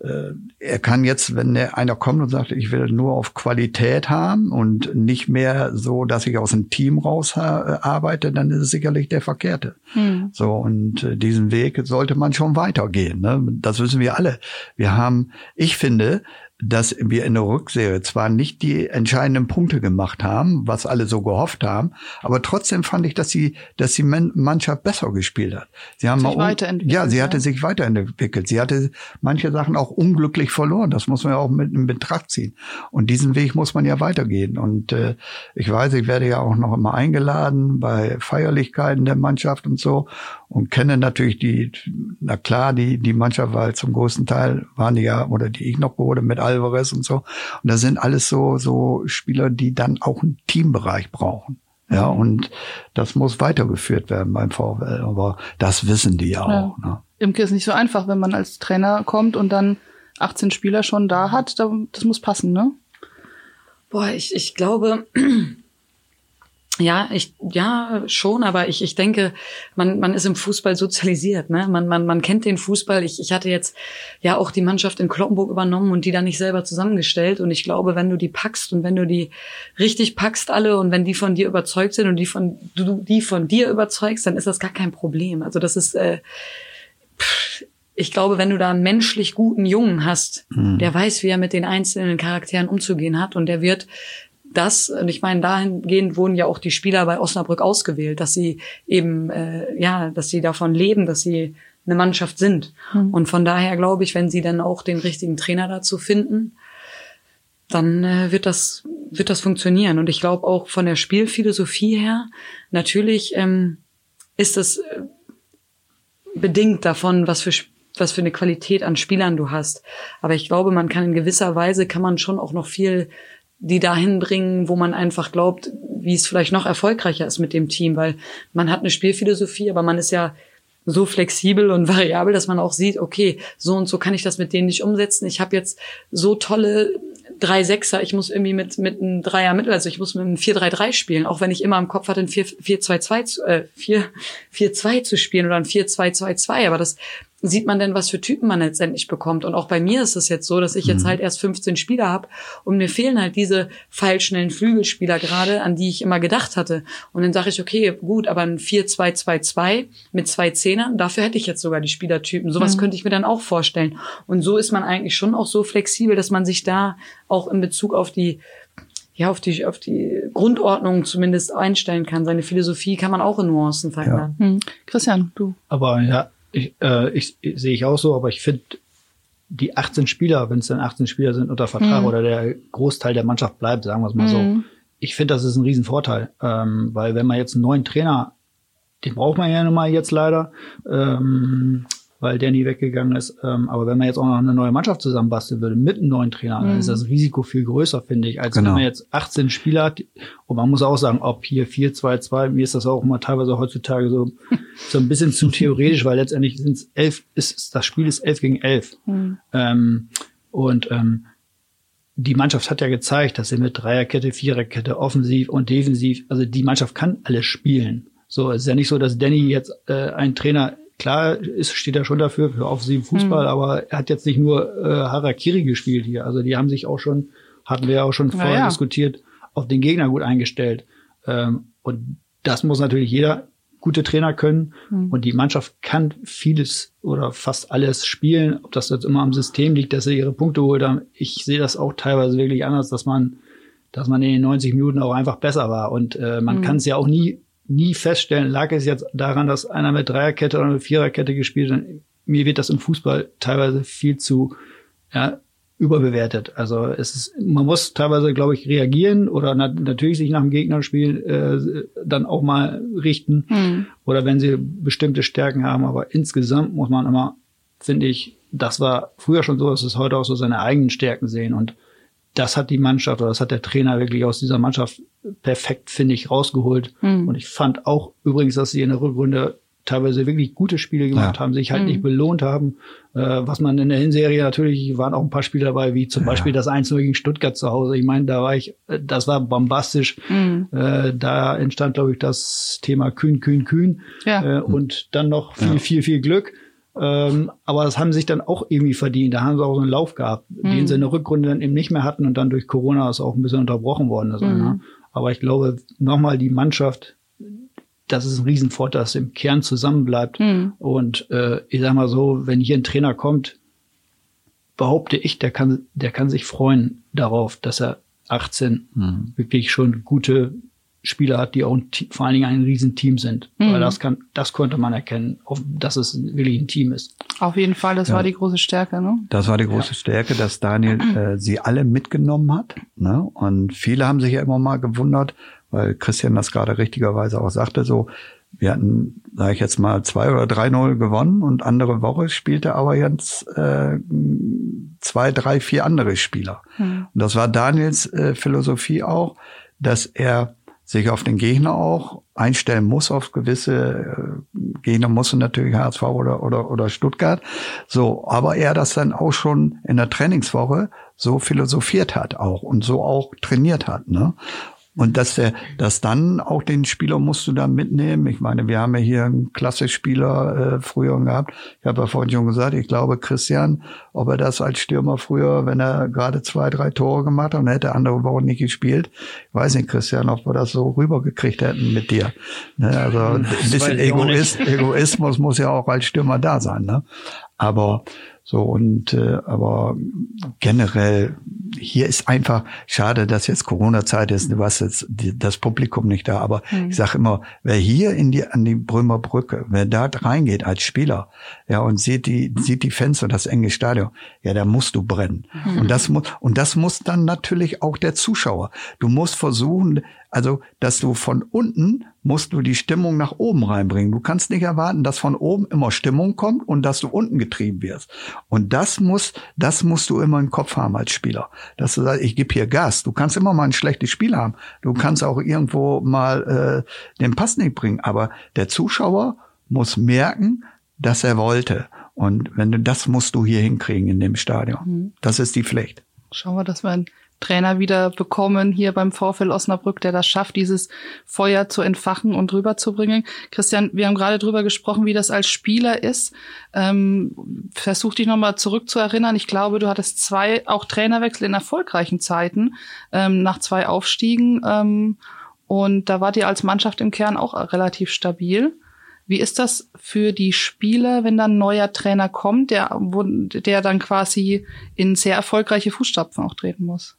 äh, er kann jetzt, wenn der einer kommt und sagt, ich will nur auf Qualität haben und nicht mehr so, dass ich aus dem Team raus ha- arbeite, dann ist es sicherlich der verkehrte. Hm. So, und äh, diesen Weg sollte man schon weitergehen. Ne? Das wissen wir alle. Wir haben, ich finde, dass wir in der Rückserie zwar nicht die entscheidenden Punkte gemacht haben, was alle so gehofft haben, aber trotzdem fand ich, dass sie, dass die Man- Mannschaft besser gespielt hat. Sie haben Sich mal weiterentwickelt, Ja, sie hatte ja. sich weiterentwickelt. Sie hatte manche Sachen auch unglücklich verloren. Das muss man ja auch mit in Betracht ziehen. Und diesen Weg muss man ja weitergehen. Und äh, ich weiß, ich werde ja auch noch immer eingeladen bei Feierlichkeiten der Mannschaft und so und kenne natürlich die, na klar, die die Mannschaft, weil zum größten Teil waren die ja oder die ich noch geholt mit Alvarez und so. Und das sind alles so so Spieler, die dann auch einen Teambereich brauchen. Ja, und das muss weitergeführt werden beim VfL. Aber das wissen die ja Ja. auch. Ne? Imke ist nicht so einfach, wenn man als Trainer kommt und dann 18 Spieler schon da hat. Da, das muss passen, ne? Boah, ich, ich glaube, ja, ich, ja, schon, aber ich, ich denke, man, man ist im Fußball sozialisiert, ne? Man, man, man kennt den Fußball. Ich, ich hatte jetzt ja auch die Mannschaft in Kloppenburg übernommen und die dann nicht selber zusammengestellt. Und ich glaube, wenn du die packst und wenn du die richtig packst alle und wenn die von dir überzeugt sind und die von, du die von dir überzeugst, dann ist das gar kein Problem. Also das ist, äh, pff, ich glaube, wenn du da einen menschlich guten Jungen hast, der weiß, wie er mit den einzelnen Charakteren umzugehen hat und der wird das, und ich meine, dahingehend wurden ja auch die Spieler bei Osnabrück ausgewählt, dass sie eben, äh, ja, dass sie davon leben, dass sie eine Mannschaft sind. Und von daher glaube ich, wenn sie dann auch den richtigen Trainer dazu finden, dann äh, wird das wird das funktionieren. Und ich glaube auch von der Spielphilosophie her, natürlich ähm, ist es äh, bedingt davon, was für was für eine Qualität an Spielern du hast. Aber ich glaube, man kann in gewisser Weise kann man schon auch noch viel die dahin bringen, wo man einfach glaubt, wie es vielleicht noch erfolgreicher ist mit dem Team, weil man hat eine Spielphilosophie, aber man ist ja so flexibel und variabel, dass man auch sieht, okay, so und so kann ich das mit denen nicht umsetzen. Ich habe jetzt so tolle drei Sechser, ich muss irgendwie mit mit einem Dreier Mittel, also ich muss mit einem 4-3-3 spielen, auch wenn ich immer im Kopf hatte, ein 4-2-2 zu, äh, 4-4-2 zu spielen oder ein 4-2-2-2, aber das sieht man denn, was für Typen man letztendlich bekommt. Und auch bei mir ist es jetzt so, dass ich jetzt halt erst 15 Spieler habe und mir fehlen halt diese feilschnellen Flügelspieler gerade, an die ich immer gedacht hatte. Und dann sage ich, okay, gut, aber ein 4-2-2-2 mit zwei Zehnern, dafür hätte ich jetzt sogar die Spielertypen. Sowas könnte ich mir dann auch vorstellen. Und so ist man eigentlich schon auch so flexibel, dass man sich da auch in Bezug auf die ja, auf die, auf die Grundordnung zumindest einstellen kann. Seine Philosophie kann man auch in Nuancen verändern. Hm. Christian, du. Aber ja, ich, äh, ich, ich sehe ich auch so, aber ich finde die 18 Spieler, wenn es dann 18 Spieler sind unter Vertrag oder der Großteil der Mannschaft bleibt, sagen wir es mal so, ich finde, das ist ein Riesenvorteil. Ähm, weil wenn man jetzt einen neuen Trainer, den braucht man ja nun mal jetzt leider, ähm, weil Danny weggegangen ist. Ähm, aber wenn man jetzt auch noch eine neue Mannschaft zusammenbasteln würde mit einem neuen Trainer, dann ist das Risiko viel größer, finde ich, als Genau. wenn man jetzt 18 Spieler hat. Und man muss auch sagen, ob hier 4-2-2, mir ist das auch immer teilweise heutzutage so, so ein bisschen zu theoretisch, weil letztendlich sind es elf, ist, ist, das Spiel ist elf gegen elf. Ähm, und ähm, die Mannschaft hat ja gezeigt, dass sie mit Dreierkette, Viererkette, offensiv und defensiv, also die Mannschaft kann alles spielen. So, es ist ja nicht so, dass Danny jetzt äh, ein Trainer, klar ist, steht er schon dafür, für offensiven Fußball, aber er hat jetzt nicht nur äh, Harakiri gespielt hier. Also die haben sich auch schon, hatten wir ja auch schon vorher ja. diskutiert, auf den Gegner gut eingestellt. Ähm, und das muss natürlich jeder gute Trainer können mhm. und die Mannschaft kann vieles oder fast alles spielen, ob das jetzt immer am System liegt, dass sie ihre Punkte holt. Ich sehe das auch teilweise wirklich anders, dass man, dass man in den 90 Minuten auch einfach besser war und äh, man mhm. kann es ja auch nie nie feststellen, lag es jetzt daran, dass einer mit Dreierkette oder mit Viererkette gespielt hat. Mir wird das im Fußball teilweise viel zu ja, überbewertet. Also es ist, man muss teilweise, glaube ich, reagieren oder na natürlich sich nach dem Gegnerspiel äh, dann auch mal richten mhm. oder wenn sie bestimmte Stärken haben. Aber insgesamt muss man immer, finde ich, das war früher schon so, dass es heute auch so seine eigenen Stärken sehen und das hat die Mannschaft oder das hat der Trainer wirklich aus dieser Mannschaft perfekt, finde ich, rausgeholt. Mhm. Und ich fand auch übrigens, dass sie in der Rückrunde teilweise wirklich gute Spiele gemacht ja. haben, sich halt mhm. nicht belohnt haben. Äh, was man in der Hinserie natürlich waren auch ein paar Spiele dabei, wie zum ja. Beispiel das 1 gegen Stuttgart zu Hause. Ich meine, da war ich, äh, das war bombastisch. Mhm. Äh, da entstand, glaube ich, das Thema Kühn, Kühn, Kühn. Ja. Äh, und dann noch viel, ja. viel, viel Glück. Ähm, aber das haben sie sich dann auch irgendwie verdient. Da haben sie auch so einen Lauf gehabt, mhm. den sie in der Rückrunde dann eben nicht mehr hatten und dann durch Corona ist auch ein bisschen unterbrochen worden. Also, mhm. Aber ich glaube, nochmal die Mannschaft, das ist ein Riesenvorteil, dass im Kern zusammenbleibt. Mhm. Und äh, ich sag mal so, wenn hier ein Trainer kommt, behaupte ich, der kann, der kann sich freuen darauf, dass er 18 mhm. wirklich schon gute Spieler hat, die auch ein, vor allen Dingen ein Riesenteam sind. Mhm. Weil das kann, das konnte man erkennen, dass es wirklich ein Team ist. Auf jeden Fall, das ja. war die große Stärke, ne? Das war die große ja. Stärke, dass Daniel äh, sie alle mitgenommen hat. Ne? Und viele haben sich ja immer mal gewundert, weil Christian das gerade richtigerweise auch sagte, so, wir hatten, sage ich jetzt mal, zwei oder drei Null gewonnen und andere Woche spielte aber jetzt äh, zwei, drei, vier andere Spieler. Mhm. Und das war Daniels äh, Philosophie auch, dass er sich auf den Gegner auch einstellen muss, auf gewisse äh, Gegner muss natürlich HSV oder, oder, oder Stuttgart. So, aber er das dann auch schon in der Trainingswoche so philosophiert hat auch und so auch trainiert hat. Ne? Und dass der, dass dann auch den Spieler musst du da mitnehmen. Ich meine, wir haben ja hier einen Klassikspieler äh, früher gehabt. Ich habe ja vorhin schon gesagt, ich glaube Christian, ob er das als Stürmer früher, wenn er gerade zwei, drei Tore gemacht hat und hätte andere Wochen nicht gespielt, ich weiß nicht, Christian, ob wir das so rübergekriegt hätten mit dir. Ne, also ein bisschen Egoist, Egoismus muss ja auch als Stürmer da sein. Ne? Aber so und äh, aber generell hier ist einfach schade, dass jetzt Corona-Zeit ist. Du hast jetzt die, das Publikum nicht da, aber mhm. ich sage immer, wer hier in die an die Brümer Brücke, wer da reingeht als Spieler, ja und sieht die sieht die Fans und das enge Stadion, ja, da musst du brennen. Mhm. Und das muss und das muss dann natürlich auch der Zuschauer. Du musst versuchen, also, dass du von unten musst du die Stimmung nach oben reinbringen. Du kannst nicht erwarten, dass von oben immer Stimmung kommt und dass du unten getrieben wirst. Und das muss, das musst du immer im Kopf haben als Spieler. Dass du sagst, ich gebe hier Gas. Du kannst immer mal ein schlechtes Spiel haben. Du kannst auch irgendwo mal äh, den Pass nicht bringen. Aber der Zuschauer muss merken, dass er wollte. Und wenn du, das musst du hier hinkriegen in dem Stadion. Mhm. Das ist die Pflicht. Schauen wir, dass wir ein Trainer wieder bekommen hier beim VfL Osnabrück, der das schafft, dieses Feuer zu entfachen und rüberzubringen. Christian, wir haben gerade drüber gesprochen, wie das als Spieler ist. Ähm, versuch dich nochmal zurückzuerinnern. Ich glaube, du hattest zwei auch Trainerwechsel in erfolgreichen Zeiten ähm, nach zwei Aufstiegen. Ähm, und da wart ihr als Mannschaft im Kern auch relativ stabil. Wie ist das für die Spieler, wenn dann ein neuer Trainer kommt, der, der dann quasi in sehr erfolgreiche Fußstapfen auch treten muss?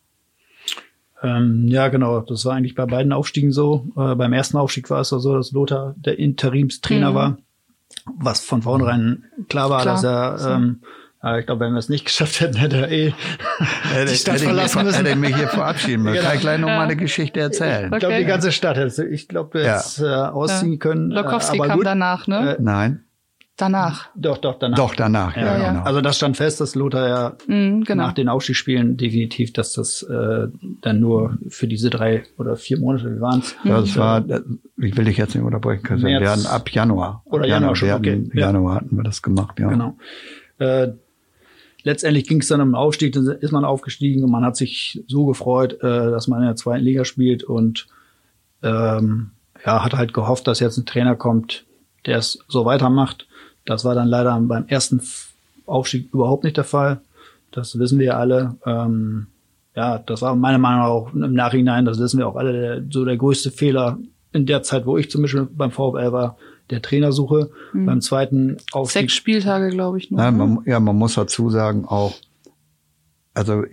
Ähm, ja, genau. Das war eigentlich bei beiden Aufstiegen so. Äh, beim ersten Aufstieg war es so, dass Lothar der Interimstrainer mhm. war, was von vornherein klar war, klar. dass er ähm, ich glaube, wenn wir es nicht geschafft hätten, hätte er eh die Stadt hätte verlassen müssen. Hätte mich hier verabschieden müssen. Genau. Kann ich gleich noch ja. eine Geschichte erzählen. Ich glaube, die ganze Stadt hätte Ich glaube, wir hätten ja. äh, ausziehen ja. können. Lokowski kam gut. danach, ne? Äh, Nein. Danach. Doch, doch, danach. Doch, danach, ja, ja, genau. Also das stand fest, dass Lothar ja mhm, genau. nach den Aufstiegsspielen definitiv, dass das äh, dann nur für diese drei oder vier Monate, wie waren es? Das war, ich will dich jetzt nicht unterbrechen können. Wir hatten ab Januar. Oder Januar, Januar schon, okay. Januar hatten wir das gemacht, ja. Genau. Äh, letztendlich ging es dann um den Aufstieg, dann ist man aufgestiegen und man hat sich so gefreut, äh, dass man in der zweiten Liga spielt und ähm, ja, hat halt gehofft, dass jetzt ein Trainer kommt, der es so weitermacht das war dann leider beim ersten Aufstieg überhaupt nicht der Fall. Das wissen wir alle. Ähm, ja, das war meiner Meinung nach auch im Nachhinein, das wissen wir auch alle, der, so der größte Fehler in der Zeit, wo ich zum Beispiel beim VfL war, der Trainersuche. Mhm. Beim zweiten Aufstieg. Sechs Spieltage, glaube ich. Nur. Ja, man, ja, man muss dazu sagen auch, also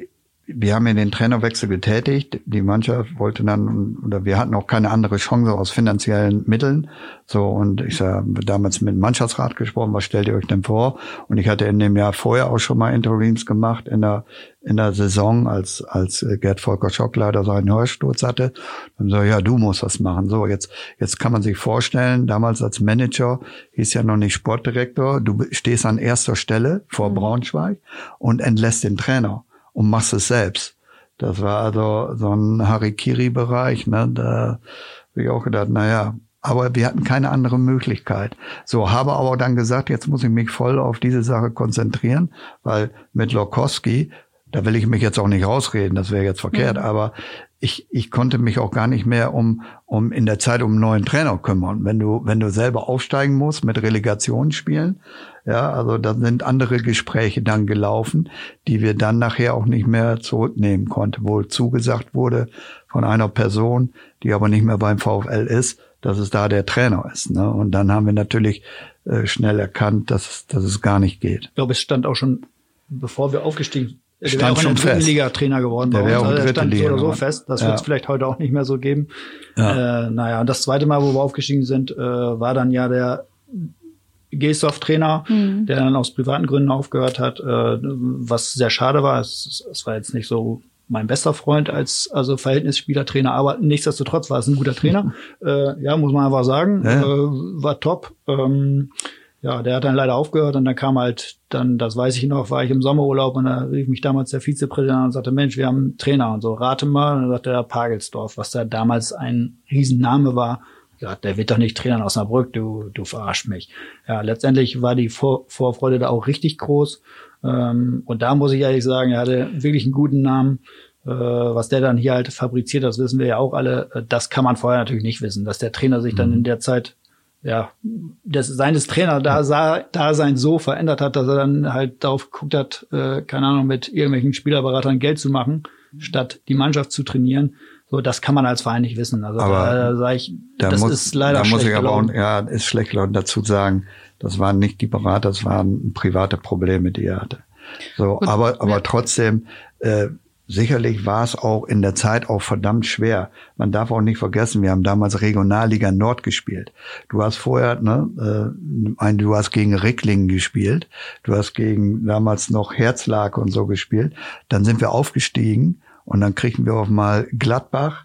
wir haben ja den Trainerwechsel getätigt. Die Mannschaft wollte dann, oder wir hatten auch keine andere Chance aus finanziellen Mitteln. So, und ich habe damals mit dem Mannschaftsrat gesprochen, was stellt ihr euch denn vor? Und ich hatte in dem Jahr vorher auch schon mal Interims gemacht in der, in der Saison, als, als Gerd Volker Schock leider seinen Hörsturz hatte. Dann so, ja, du musst das machen. So, jetzt, jetzt kann man sich vorstellen, damals als Manager hieß ja noch nicht Sportdirektor, du stehst an erster Stelle vor mhm. Braunschweig und entlässt den Trainer und machst es selbst. Das war also so ein Harikiri-Bereich, ne? Da habe ich auch gedacht, na ja, aber wir hatten keine andere Möglichkeit. So, habe aber dann gesagt, jetzt muss ich mich voll auf diese Sache konzentrieren, weil mit Lokowski, da will ich mich jetzt auch nicht rausreden, das wäre jetzt verkehrt, mhm. aber ich, ich konnte mich auch gar nicht mehr um, um in der Zeit um einen neuen Trainer kümmern. Wenn du, wenn du selber aufsteigen musst mit Relegationsspielen, ja, also da sind andere Gespräche dann gelaufen, die wir dann nachher auch nicht mehr zurücknehmen konnten, wo zugesagt wurde von einer Person, die aber nicht mehr beim VfL ist, dass es da der Trainer ist. Ne? Und dann haben wir natürlich äh, schnell erkannt, dass, dass es gar nicht geht. Ich glaube, es stand auch schon, bevor wir aufgestiegen der stand auch schon in der fest. Liga-Trainer geworden. Der wäre auch also, der stand Liga so oder so fest. Das ja. wird es vielleicht heute auch nicht mehr so geben. Ja. Äh, naja, und das zweite Mal, wo wir aufgestiegen sind, äh, war dann ja der Gessoff-Trainer, mhm. der dann aus privaten Gründen aufgehört hat, äh, was sehr schade war. Es, es war jetzt nicht so mein bester Freund als also Verhältnisspielertrainer, aber nichtsdestotrotz war es ein guter Trainer. äh, ja, muss man einfach sagen, ja. äh, war top. Ähm, ja, der hat dann leider aufgehört und dann kam halt dann, das weiß ich noch, war ich im Sommerurlaub und da rief mich damals der Vizepräsident und sagte, Mensch, wir haben einen Trainer und so, rate mal. Und dann sagte er Pagelsdorf, was da damals ein Riesenname war ja, der wird doch nicht Trainer in Osnabrück, du, du verarsch mich. Ja, letztendlich war die Vor Vorfreude da auch richtig groß. Ähm, und da muss ich ehrlich sagen, er hatte wirklich einen guten Namen. Äh, was der dann hier halt fabriziert, das wissen wir ja auch alle. Äh, das kann man vorher natürlich nicht wissen, dass der Trainer sich dann mhm. in der Zeit ja, das seines Trainer da sah, da sein so verändert hat, dass er dann halt darauf geguckt hat, äh, keine Ahnung, mit irgendwelchen Spielerberatern Geld zu machen, statt die Mannschaft zu trainieren. So, das kann man als Verein nicht wissen. Also aber da, da sage ich, da das muss, ist leider da schlecht muss ich aber auch, ja, ist schlecht gelaufen dazu sagen, das waren nicht die Berater, das waren private Probleme, die er hatte. So, Gut, aber aber ja. trotzdem äh, Sicherlich war es auch in der Zeit auch verdammt schwer. Man darf auch nicht vergessen, wir haben damals Regionalliga Nord gespielt. Du hast vorher, ne, äh, du hast gegen Ricklingen gespielt, du hast gegen damals noch Herzlag und so gespielt. Dann sind wir aufgestiegen und dann kriegen wir auch mal Gladbach,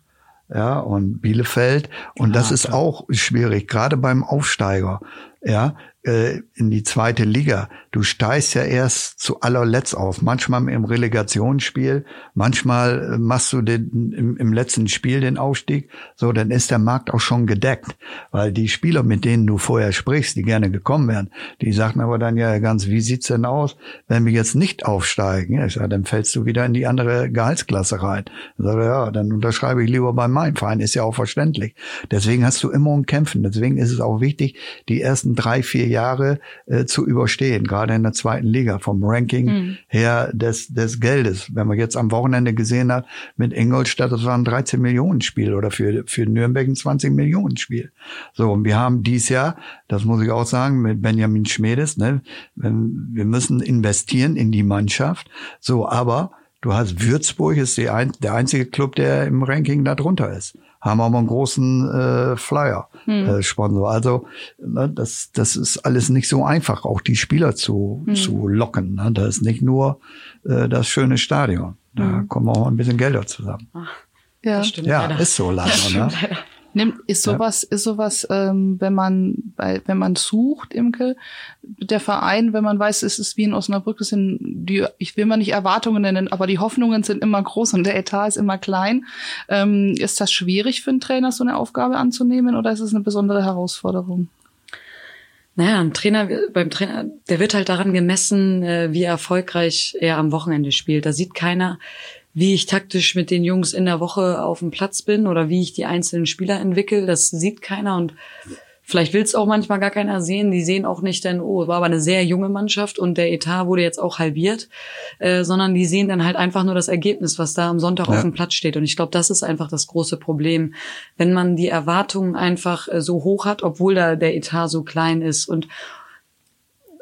ja, und Bielefeld. Und das ist auch schwierig, gerade beim Aufsteiger, ja, äh, in die zweite Liga. Du steigst ja erst zu allerletzt auf. Manchmal im Relegationsspiel, manchmal äh, machst du den, im, im, letzten Spiel den Aufstieg. So, dann ist der Markt auch schon gedeckt. Weil die Spieler, mit denen du vorher sprichst, die gerne gekommen wären, die sagten aber dann ja ganz, wie sieht's denn aus, wenn wir jetzt nicht aufsteigen? Ja, ich sag, dann fällst du wieder in die andere Gehaltsklasse rein. Dann sag, ja, dann unterschreibe ich lieber bei meinem Verein. Ist ja auch verständlich. Deswegen hast du immer um Kämpfen. Deswegen ist es auch wichtig, die ersten drei, vier Jahre äh, zu überstehen, gerade in der zweiten Liga, vom Ranking mhm. her des, des Geldes. Wenn man jetzt am Wochenende gesehen hat, mit Ingolstadt, das war ein 13 Millionen Spiel oder für, für Nürnberg ein 20 Millionen Spiel. So, und wir haben dies Jahr, das muss ich auch sagen, mit Benjamin Schmedes, ne, wir müssen investieren in die Mannschaft. So, aber Du hast Würzburg, ist die ein, der einzige Club, der im Ranking da drunter ist haben auch mal einen großen äh, Flyer hm. äh, Sponsor. Also ne, das das ist alles nicht so einfach, auch die Spieler zu hm. zu locken. Ne? Da ist nicht nur äh, das schöne Stadion. Da hm. kommen auch ein bisschen Gelder zusammen. Ach, ja, ja ist so leider. Ne? Leider. Nimmt, ist sowas, ja. ist sowas, ähm, wenn man, bei, wenn man sucht, Imke, der Verein, wenn man weiß, es ist wie in Osnabrück, das sind die, ich will mal nicht Erwartungen nennen, aber die Hoffnungen sind immer groß und der Etat ist immer klein. Ähm, ist das schwierig für einen Trainer, so eine Aufgabe anzunehmen oder ist es eine besondere Herausforderung? Naja, ein Trainer, beim Trainer, der wird halt daran gemessen, äh, wie erfolgreich er am Wochenende spielt. Da sieht keiner, wie ich taktisch mit den Jungs in der Woche auf dem Platz bin oder wie ich die einzelnen Spieler entwickle, das sieht keiner und Vielleicht will es auch manchmal gar keiner sehen. Die sehen auch nicht, denn, oh, war aber eine sehr junge Mannschaft und der Etat wurde jetzt auch halbiert, äh, sondern die sehen dann halt einfach nur das Ergebnis, was da am Sonntag ja. auf dem Platz steht. Und ich glaube, das ist einfach das große Problem, wenn man die Erwartungen einfach äh, so hoch hat, obwohl da der Etat so klein ist und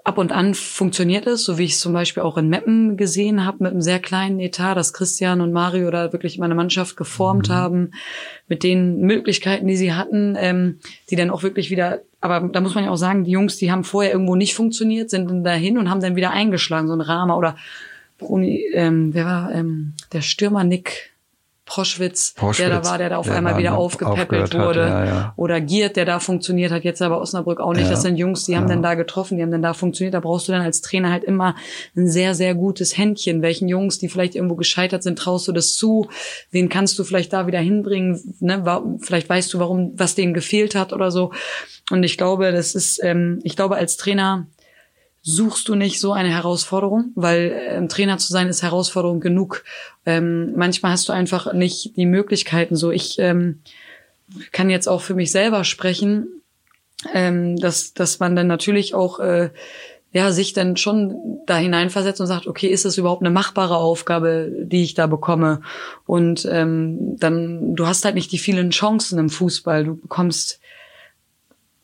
ab und an funktioniert es, so wie ich es zum Beispiel auch in Meppen gesehen habe, mit einem sehr kleinen Etat, dass Christian und Mario da wirklich meine Mannschaft geformt mhm. haben, mit den Möglichkeiten, die sie hatten, ähm, die dann auch wirklich wieder, aber da muss man ja auch sagen, die Jungs, die haben vorher irgendwo nicht funktioniert, sind dann dahin und haben dann wieder eingeschlagen, so ein Rama oder Bruni, ähm, wer war ähm, der Stürmer Nick Proschwitz, Proschwitz, der da war, der da auf der einmal wieder aufgepäppelt wurde. Hat, ja, ja. Oder Giert, der da funktioniert hat, jetzt aber Osnabrück auch nicht. Ja, das sind Jungs, die haben dann da getroffen, die haben dann da funktioniert. Da brauchst du dann als Trainer halt immer ein sehr, sehr gutes Händchen. Welchen Jungs, die vielleicht irgendwo gescheitert sind, traust du das zu? Wen kannst du vielleicht da wieder hinbringen? Ne? Vielleicht weißt du, warum, was denen gefehlt hat oder so. Und ich glaube, das ist, ähm, ich glaube, als Trainer suchst du nicht so eine Herausforderung, weil ähm, Trainer zu sein ist Herausforderung genug. Ähm, manchmal hast du einfach nicht die Möglichkeiten. So, ich ähm, kann jetzt auch für mich selber sprechen, ähm, dass dass man dann natürlich auch äh, ja sich dann schon da hineinversetzt und sagt, okay, ist das überhaupt eine machbare Aufgabe, die ich da bekomme? Und ähm, dann du hast halt nicht die vielen Chancen im Fußball. Du bekommst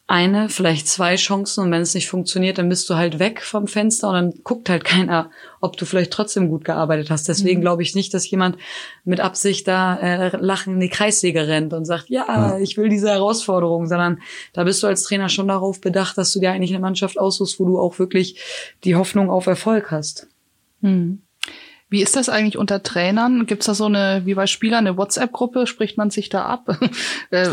eine, vielleicht zwei Chancen und wenn es nicht funktioniert, dann bist du halt weg vom Fenster und dann guckt halt keiner, ob du vielleicht trotzdem gut gearbeitet hast. Deswegen mhm. glaube ich nicht, dass jemand mit Absicht da äh, lachen in die Kreissäge rennt und sagt, ja, ja, ich will diese Herausforderung, sondern da bist du als Trainer schon darauf bedacht, dass du dir eigentlich eine Mannschaft aussuchst, wo du auch wirklich die Hoffnung auf Erfolg hast. Mhm. Wie ist das eigentlich unter Trainern? Gibt es da so eine, wie bei Spielern, eine WhatsApp-Gruppe? Spricht man sich da ab? Äh,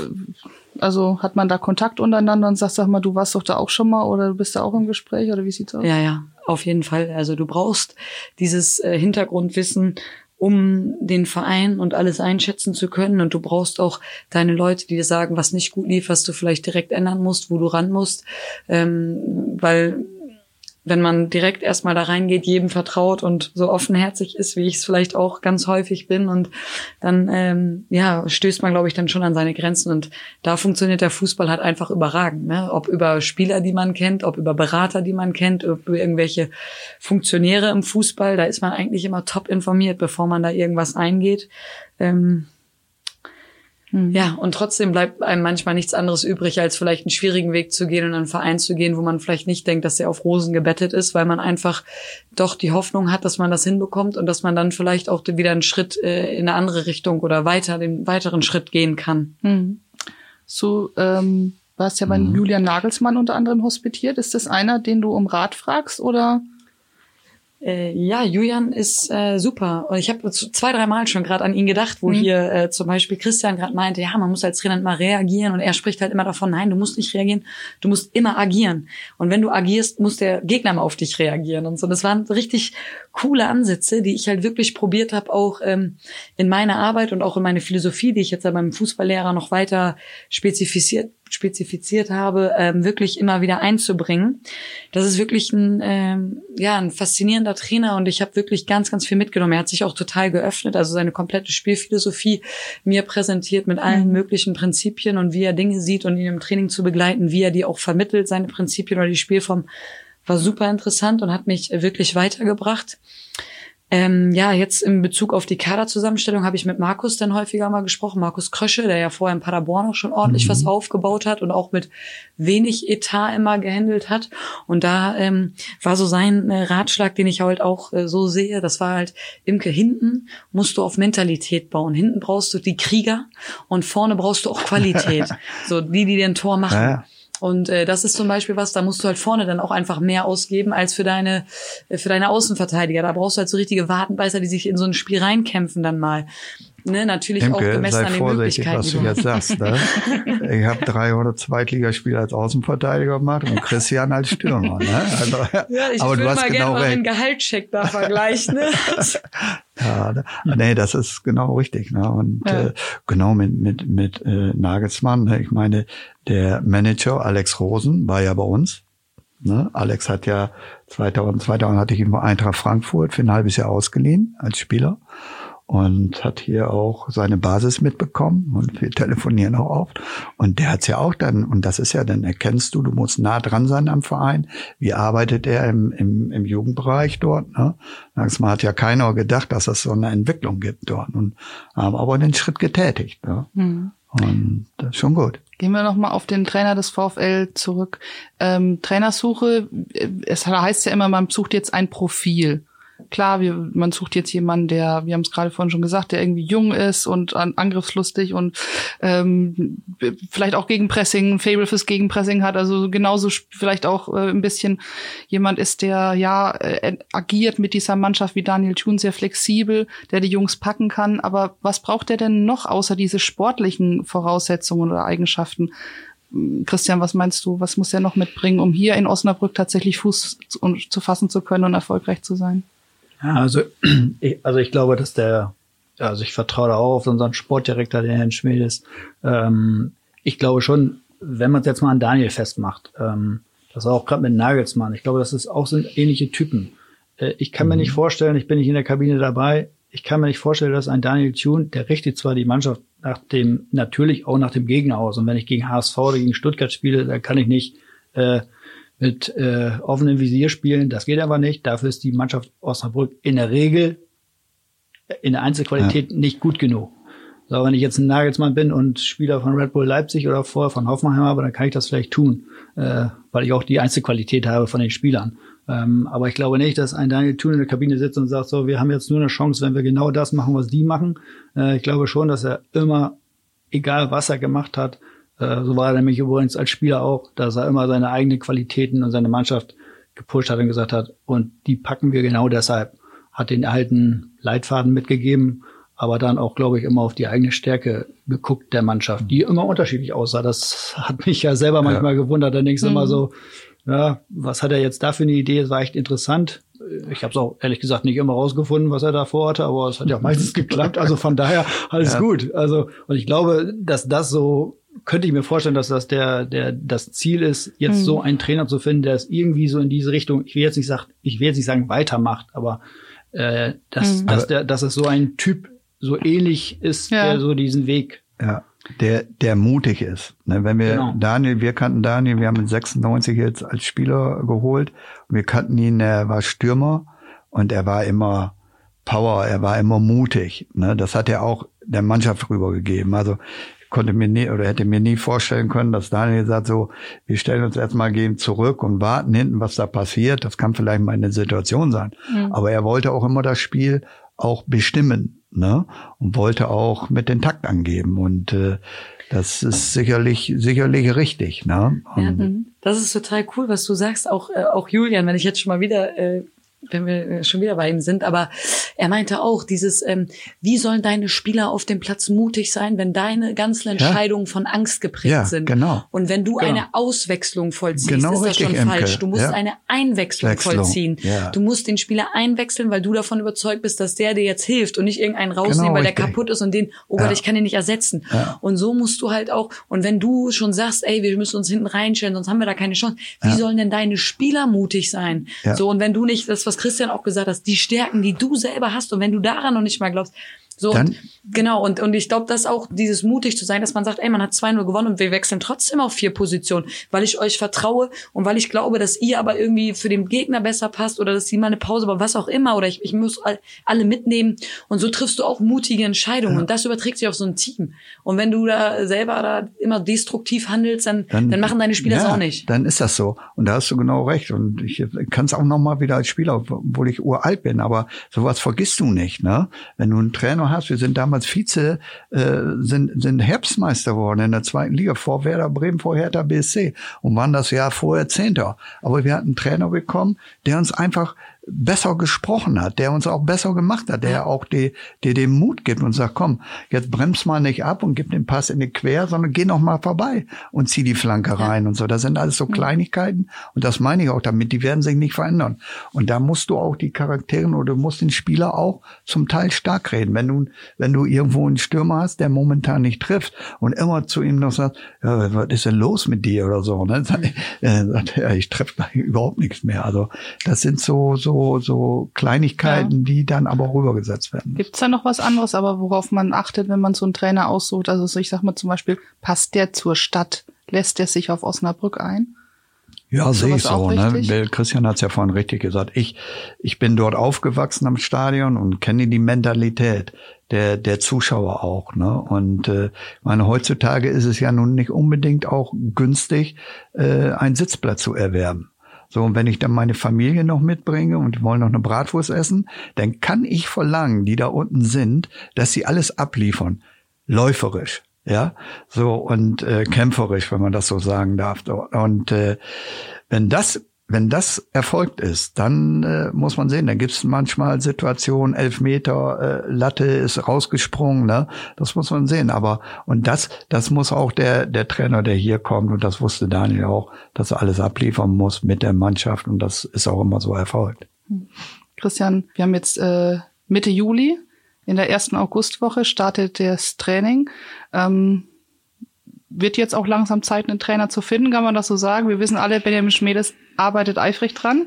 also hat man da Kontakt untereinander und sagt, sag mal, du warst doch da auch schon mal oder du bist da auch im Gespräch oder wie sieht's aus? Ja, ja, auf jeden Fall. Also du brauchst dieses äh, Hintergrundwissen, um den Verein und alles einschätzen zu können. Und du brauchst auch deine Leute, die dir sagen, was nicht gut lief, was du vielleicht direkt ändern musst, wo du ran musst. Ähm, weil wenn man direkt erstmal da reingeht, jedem vertraut und so offenherzig ist, wie ich es vielleicht auch ganz häufig bin. Und dann ähm, ja, stößt man, glaube ich, dann schon an seine Grenzen. Und da funktioniert der Fußball halt einfach überragend. Ne? Ob über Spieler, die man kennt, ob über Berater, die man kennt, ob über irgendwelche Funktionäre im Fußball, da ist man eigentlich immer top informiert, bevor man da irgendwas eingeht. Ähm, Mhm. Ja, und trotzdem bleibt einem manchmal nichts anderes übrig, als vielleicht einen schwierigen Weg zu gehen und in einen Verein zu gehen, wo man vielleicht nicht denkt, dass der auf Rosen gebettet ist, weil man einfach doch die Hoffnung hat, dass man das hinbekommt und dass man dann vielleicht auch wieder einen Schritt äh, in eine andere Richtung oder weiter, den weiteren Schritt gehen kann. Mhm. So, ähm, warst ja bei mhm. Julian Nagelsmann unter anderem hospitiert. Ist das einer, den du um Rat fragst oder? Äh, ja, Julian ist äh, super. Und ich habe zwei, drei Mal schon gerade an ihn gedacht, wo mhm. hier äh, zum Beispiel Christian gerade meinte, ja, man muss als Trainer immer reagieren. Und er spricht halt immer davon, nein, du musst nicht reagieren, du musst immer agieren. Und wenn du agierst, muss der Gegner mal auf dich reagieren. Und so, das waren richtig coole Ansätze, die ich halt wirklich probiert habe, auch ähm, in meiner Arbeit und auch in meine Philosophie, die ich jetzt ja beim Fußballlehrer noch weiter spezifiziert spezifiziert habe, ähm, wirklich immer wieder einzubringen. Das ist wirklich ein, ähm, ja, ein faszinierender Trainer und ich habe wirklich ganz, ganz viel mitgenommen. Er hat sich auch total geöffnet, also seine komplette Spielphilosophie mir präsentiert mit allen mhm. möglichen Prinzipien und wie er Dinge sieht und ihn im Training zu begleiten, wie er die auch vermittelt, seine Prinzipien oder die Spielform war super interessant und hat mich wirklich weitergebracht. Ähm, ja, jetzt in Bezug auf die Kaderzusammenstellung habe ich mit Markus dann häufiger mal gesprochen. Markus Krösche, der ja vorher in Paderborn auch schon ordentlich mhm. was aufgebaut hat und auch mit wenig Etat immer gehandelt hat. Und da ähm, war so sein äh, Ratschlag, den ich halt auch äh, so sehe. Das war halt, Imke, hinten musst du auf Mentalität bauen. Hinten brauchst du die Krieger und vorne brauchst du auch Qualität. so die, die den Tor machen. Ja. Und äh, das ist zum Beispiel was, da musst du halt vorne dann auch einfach mehr ausgeben als für deine, äh, für deine Außenverteidiger. Da brauchst du halt so richtige Wartenbeißer, die sich in so ein Spiel reinkämpfen dann mal. Ne, natürlich Imke, auch gemessen sei an den vorsichtig, Möglichkeiten. was du jetzt sagst. Ne? ich habe 300 Zweitligaspiele als Außenverteidiger gemacht und Christian als Stürmer. Ne? Also, ja, ich aber würde mal genau gerne einen Gehaltscheck da vergleichen. Ne? ja, ne? nee, das ist genau richtig. Ne? Und ja. äh, genau mit mit mit äh, Nagelsmann. Ne? Ich meine, der Manager Alex Rosen war ja bei uns. Ne? Alex hat ja 2000, 2000 hatte ich ihn bei Eintracht Frankfurt für ein halbes Jahr ausgeliehen als Spieler. Und hat hier auch seine Basis mitbekommen und wir telefonieren auch oft. Und der hat's ja auch dann, und das ist ja, dann erkennst du, du musst nah dran sein am Verein. Wie arbeitet er im, im, im Jugendbereich dort? Ne? Man hat ja keiner gedacht, dass es so eine Entwicklung gibt dort. Und haben aber den Schritt getätigt. Ne? Mhm. Und das ist schon gut. Gehen wir nochmal auf den Trainer des VfL zurück. Ähm, Trainersuche, es heißt ja immer, man sucht jetzt ein Profil klar, wir, man sucht jetzt jemanden, der, wir haben es gerade vorhin schon gesagt, der irgendwie jung ist und an, angriffslustig und ähm, vielleicht auch gegen Pressing, ein Fable fürs Gegenpressing hat, also genauso vielleicht auch äh, ein bisschen jemand ist, der ja äh, agiert mit dieser Mannschaft wie Daniel Thun sehr flexibel, der die Jungs packen kann. Aber was braucht er denn noch außer diese sportlichen Voraussetzungen oder Eigenschaften? Christian, was meinst du, was muss er noch mitbringen, um hier in Osnabrück tatsächlich Fuß zu, zu fassen zu können und erfolgreich zu sein? Ja, also, ich, also ich glaube, dass der, also ich vertraue da auch auf unseren Sportdirektor, den Herrn Schmiedes. Ähm, ich glaube schon, wenn man es jetzt mal an Daniel festmacht, ähm, das war auch gerade mit Nagelsmann, ich glaube, das ist auch sind ähnliche Typen. Äh, ich kann mhm. mir nicht vorstellen, ich bin nicht in der Kabine dabei, ich kann mir nicht vorstellen, dass ein Daniel Thune, der richtet zwar die Mannschaft nach dem, natürlich auch nach dem Gegner aus. Und wenn ich gegen HSV oder gegen Stuttgart spiele, da kann ich nicht äh, mit äh, offenem Visier spielen. Das geht aber nicht. Dafür ist die Mannschaft Osnabrück in der Regel in der Einzelqualität ja. nicht gut genug. So, wenn ich jetzt ein Nagelsmann bin und Spieler von Red Bull Leipzig oder vorher von Hoffenheim habe, dann kann ich das vielleicht tun, äh, weil ich auch die Einzelqualität habe von den Spielern. Ähm, aber ich glaube nicht, dass ein Daniel Thun in der Kabine sitzt und sagt, so, wir haben jetzt nur eine Chance, wenn wir genau das machen, was die machen. Äh, ich glaube schon, dass er immer, egal was er gemacht hat, äh, so war er nämlich übrigens als Spieler auch, dass er immer seine eigenen Qualitäten und seine Mannschaft gepusht hat und gesagt hat, und die packen wir genau deshalb. Hat den alten Leitfaden mitgegeben, aber dann auch, glaube ich, immer auf die eigene Stärke geguckt der Mannschaft, die immer unterschiedlich aussah. Das hat mich ja selber manchmal ja. gewundert. Dann denkst du mhm. immer so, ja, was hat er jetzt da für eine Idee? Es war echt interessant. Ich habe es auch ehrlich gesagt nicht immer rausgefunden, was er da vorhatte, aber es hat ja meistens geklappt. Also von daher alles ja. gut. Also und ich glaube, dass das so könnte ich mir vorstellen, dass das der, der, das Ziel ist, jetzt mhm. so einen Trainer zu finden, der es irgendwie so in diese Richtung, ich will jetzt nicht sagen, ich will jetzt nicht sagen, weitermacht, aber äh, dass, mhm. dass, der, dass es so ein Typ so ähnlich ist, ja. der so diesen Weg. Ja, der, der mutig ist. Ne, wenn wir genau. Daniel, wir kannten Daniel, wir haben ihn 96 jetzt als Spieler geholt und wir kannten ihn, er war Stürmer und er war immer Power, er war immer mutig. Ne? Das hat er auch der Mannschaft rübergegeben. Also konnte mir nie oder hätte mir nie vorstellen können, dass Daniel sagt so, wir stellen uns erstmal gehen zurück und warten hinten, was da passiert. Das kann vielleicht mal eine Situation sein. Mhm. Aber er wollte auch immer das Spiel auch bestimmen, ne? Und wollte auch mit den Takt angeben. Und äh, das ist sicherlich, sicherlich richtig, ne? Ja, mhm. das ist total cool, was du sagst. Auch, äh, auch Julian, wenn ich jetzt schon mal wieder äh, wenn wir äh, schon wieder bei ihm sind, aber er meinte auch dieses, ähm, wie sollen deine Spieler auf dem Platz mutig sein, wenn deine ganzen Entscheidungen ja. von Angst geprägt ja, sind. Genau. Und wenn du genau. eine Auswechslung vollziehst, genau ist das schon Imke. falsch. Du musst ja. eine Einwechslung Wechslung. vollziehen. Du musst den Spieler einwechseln, weil du davon überzeugt bist, dass der dir jetzt hilft und nicht irgendeinen rausnehmen, genau weil der kaputt ist und den, oh Gott, ich kann den nicht ersetzen. Und so musst du halt auch, und wenn du schon sagst, ey, wir müssen uns hinten reinstellen, sonst haben wir da keine Chance, wie sollen denn deine Spieler mutig sein? So, und wenn du nicht, das, was Christian auch gesagt hat, die Stärken, die du selber hast und wenn du daran noch nicht mal glaubst, so, Dann, genau, und, und ich glaube, dass auch dieses mutig zu sein, dass man sagt, ey, man hat 2-0 gewonnen und wir wechseln trotzdem auf vier Positionen, weil ich euch vertraue und weil ich glaube, dass ihr aber irgendwie für den Gegner besser passt oder dass sie mal eine Pause, aber was auch immer, oder ich, ich muss alle mitnehmen und so triffst du auch mutige Entscheidungen ja. und das überträgt sich auf so ein Team. Und wenn du da selber da immer destruktiv handelst, dann, dann, dann machen deine Spieler ja, das auch nicht. Dann ist das so. Und da hast du genau recht. Und ich kann es auch noch mal wieder als Spieler, obwohl ich uralt bin, aber sowas vergisst du nicht, ne? Wenn du einen Trainer hast, wir sind damals Vize, äh, sind, sind Herbstmeister geworden in der zweiten Liga vor Werder Bremen, vor Hertha BSC und waren das Jahr vorher Zehnter. Aber wir hatten einen Trainer bekommen, der uns einfach besser gesprochen hat, der uns auch besser gemacht hat, der auch die, dir den Mut gibt und sagt, komm, jetzt bremst mal nicht ab und gib den Pass in die Quer, sondern geh noch mal vorbei und zieh die Flanke rein und so. Das sind alles so Kleinigkeiten und das meine ich auch damit, die werden sich nicht verändern. Und da musst du auch die Charaktere oder du musst den Spieler auch zum Teil stark reden. Wenn du, wenn du irgendwo einen Stürmer hast, der momentan nicht trifft und immer zu ihm noch sagt, ja, was ist denn los mit dir oder so, ne? Sagt, äh, sagt er, ich treffe überhaupt nichts mehr. Also das sind so, so so, so Kleinigkeiten, ja. die dann aber rübergesetzt werden. Gibt's da noch was anderes, aber worauf man achtet, wenn man so einen Trainer aussucht? Also so, ich sag mal zum Beispiel, passt der zur Stadt? Lässt der sich auf Osnabrück ein? Ja, sehe ich so. Ne? Christian hat es ja vorhin richtig gesagt. Ich, ich bin dort aufgewachsen am Stadion und kenne die Mentalität der, der Zuschauer auch. Ne? Und äh, meine, heutzutage ist es ja nun nicht unbedingt auch günstig, äh, einen Sitzplatz zu erwerben. So, und wenn ich dann meine Familie noch mitbringe und die wollen noch eine Bratwurst essen, dann kann ich verlangen, die da unten sind, dass sie alles abliefern. Läuferisch ja, so und äh, kämpferisch, wenn man das so sagen darf. Und äh, wenn das wenn das erfolgt ist, dann äh, muss man sehen, dann gibt es manchmal Situationen, elf Meter, äh, Latte ist rausgesprungen, ne? Das muss man sehen. Aber und das, das muss auch der, der Trainer, der hier kommt, und das wusste Daniel auch, dass er alles abliefern muss mit der Mannschaft und das ist auch immer so erfolgt. Christian, wir haben jetzt äh, Mitte Juli. In der ersten Augustwoche startet das Training. Ähm, wird jetzt auch langsam Zeit, einen Trainer zu finden, kann man das so sagen? Wir wissen alle, Benjamin Schmedes arbeitet eifrig dran.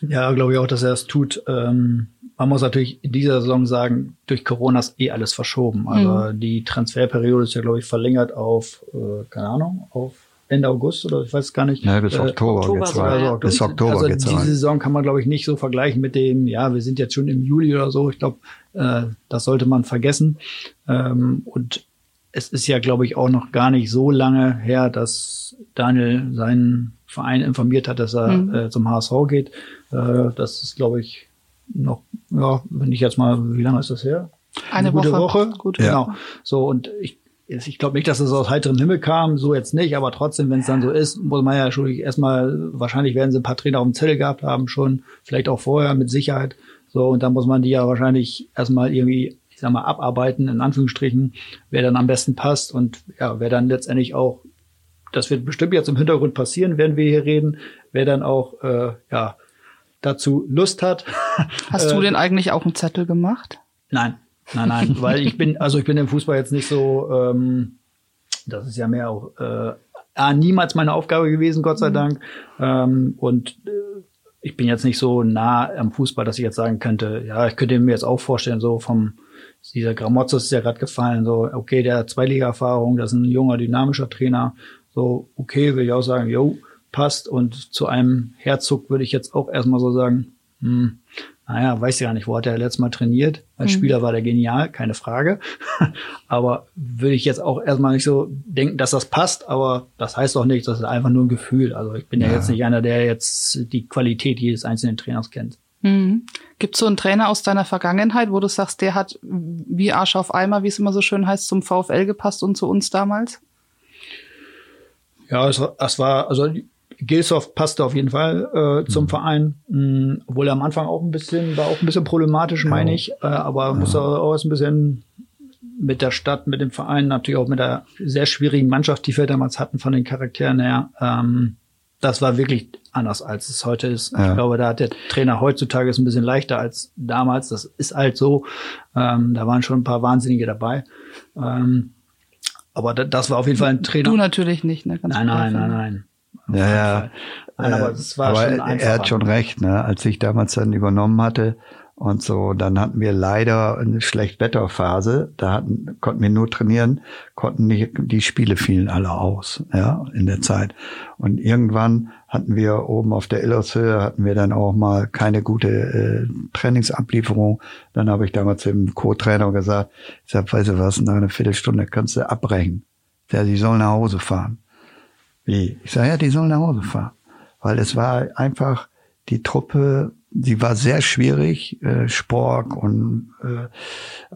Ja, glaube ich auch, dass er es tut. Ähm, man muss natürlich in dieser Saison sagen, durch Corona ist eh alles verschoben. Also mhm. die Transferperiode ist ja, glaube ich, verlängert auf, äh, keine Ahnung, auf Ende August oder ich weiß gar nicht. Ja, bis äh, Oktober, Oktober geht's rein. Also, bis Oktober also geht's diese rein. Saison kann man, glaube ich, nicht so vergleichen mit dem, ja, wir sind jetzt schon im Juli oder so. Ich glaube, äh, das sollte man vergessen. Ähm, und es ist ja, glaube ich, auch noch gar nicht so lange her, dass Daniel seinen Verein informiert hat, dass er mhm. äh, zum HSV geht. Äh, das ist, glaube ich, noch, ja, wenn ich jetzt mal, wie lange ist das her? Eine, Eine gute Woche. Woche. Gut, genau. So, und ich ich glaube nicht, dass es aus heiterem Himmel kam, so jetzt nicht, aber trotzdem, wenn es dann so ist, muss man ja schon erstmal, wahrscheinlich werden sie ein paar Trainer auf dem Zettel gehabt haben schon, vielleicht auch vorher mit Sicherheit. So, und dann muss man die ja wahrscheinlich erstmal irgendwie, ich sag mal, abarbeiten, in Anführungsstrichen, wer dann am besten passt und ja, wer dann letztendlich auch, das wird bestimmt jetzt im Hintergrund passieren, wenn wir hier reden, wer dann auch, äh, ja, dazu Lust hat. Hast du äh, denn eigentlich auch einen Zettel gemacht? Nein, Nein, nein, weil ich bin, also ich bin im Fußball jetzt nicht so, ähm, das ist ja mehr auch äh, niemals meine Aufgabe gewesen, Gott sei mhm. Dank. Ähm, und äh, ich bin jetzt nicht so nah am Fußball, dass ich jetzt sagen könnte, ja, ich könnte mir jetzt auch vorstellen, so vom dieser Gramozzo ist ja gerade gefallen, so, okay, der hat Zweiliga-Erfahrung, das ist ein junger, dynamischer Trainer, so, okay, will ich auch sagen, jo, passt. Und zu einem Herzog würde ich jetzt auch erstmal so sagen, hm, naja, weiß ja nicht, wo hat er letztes Mal trainiert? Als mhm. Spieler war der genial, keine Frage. aber würde ich jetzt auch erstmal nicht so denken, dass das passt, aber das heißt auch nicht, das ist einfach nur ein Gefühl. Also ich bin ja, ja jetzt nicht einer, der jetzt die Qualität jedes einzelnen Trainers kennt. Mhm. Gibt es so einen Trainer aus deiner Vergangenheit, wo du sagst, der hat wie Arsch auf Eimer, wie es immer so schön heißt, zum VfL gepasst und zu uns damals? Ja, es, es war, also Gilsoft passte auf jeden Fall äh, zum mhm. Verein, mh, obwohl er am Anfang auch ein bisschen, war auch ein bisschen problematisch, meine ich, äh, aber ja. muss auch ein bisschen mit der Stadt, mit dem Verein, natürlich auch mit der sehr schwierigen Mannschaft, die wir damals hatten von den Charakteren her. Ähm, das war wirklich anders, als es heute ist. Ja. Ich glaube, da hat der Trainer heutzutage ist ein bisschen leichter als damals. Das ist halt so. Ähm, da waren schon ein paar Wahnsinnige dabei. Ähm, aber das war auf jeden Fall ein Trainer. Du natürlich nicht, ne? Ganz nein, nein, nein, nein. Ja, ja. Nein, aber es war aber schon Er hat schon recht, ne? Als ich damals dann übernommen hatte und so, dann hatten wir leider eine Schlechtwetterphase. Da hatten, konnten wir nur trainieren, konnten nicht, die Spiele fielen alle aus, ja, in der Zeit. Und irgendwann hatten wir oben auf der Illershöhe hatten wir dann auch mal keine gute äh, Trainingsablieferung. Dann habe ich damals dem Co-Trainer gesagt, ich sag, weißt du was, nach einer Viertelstunde kannst du abbrechen. Der, die sollen nach Hause fahren. Wie? Ich sage, ja, die sollen nach Hause fahren. Weil es war einfach, die Truppe, die war sehr schwierig, äh, Spork und äh,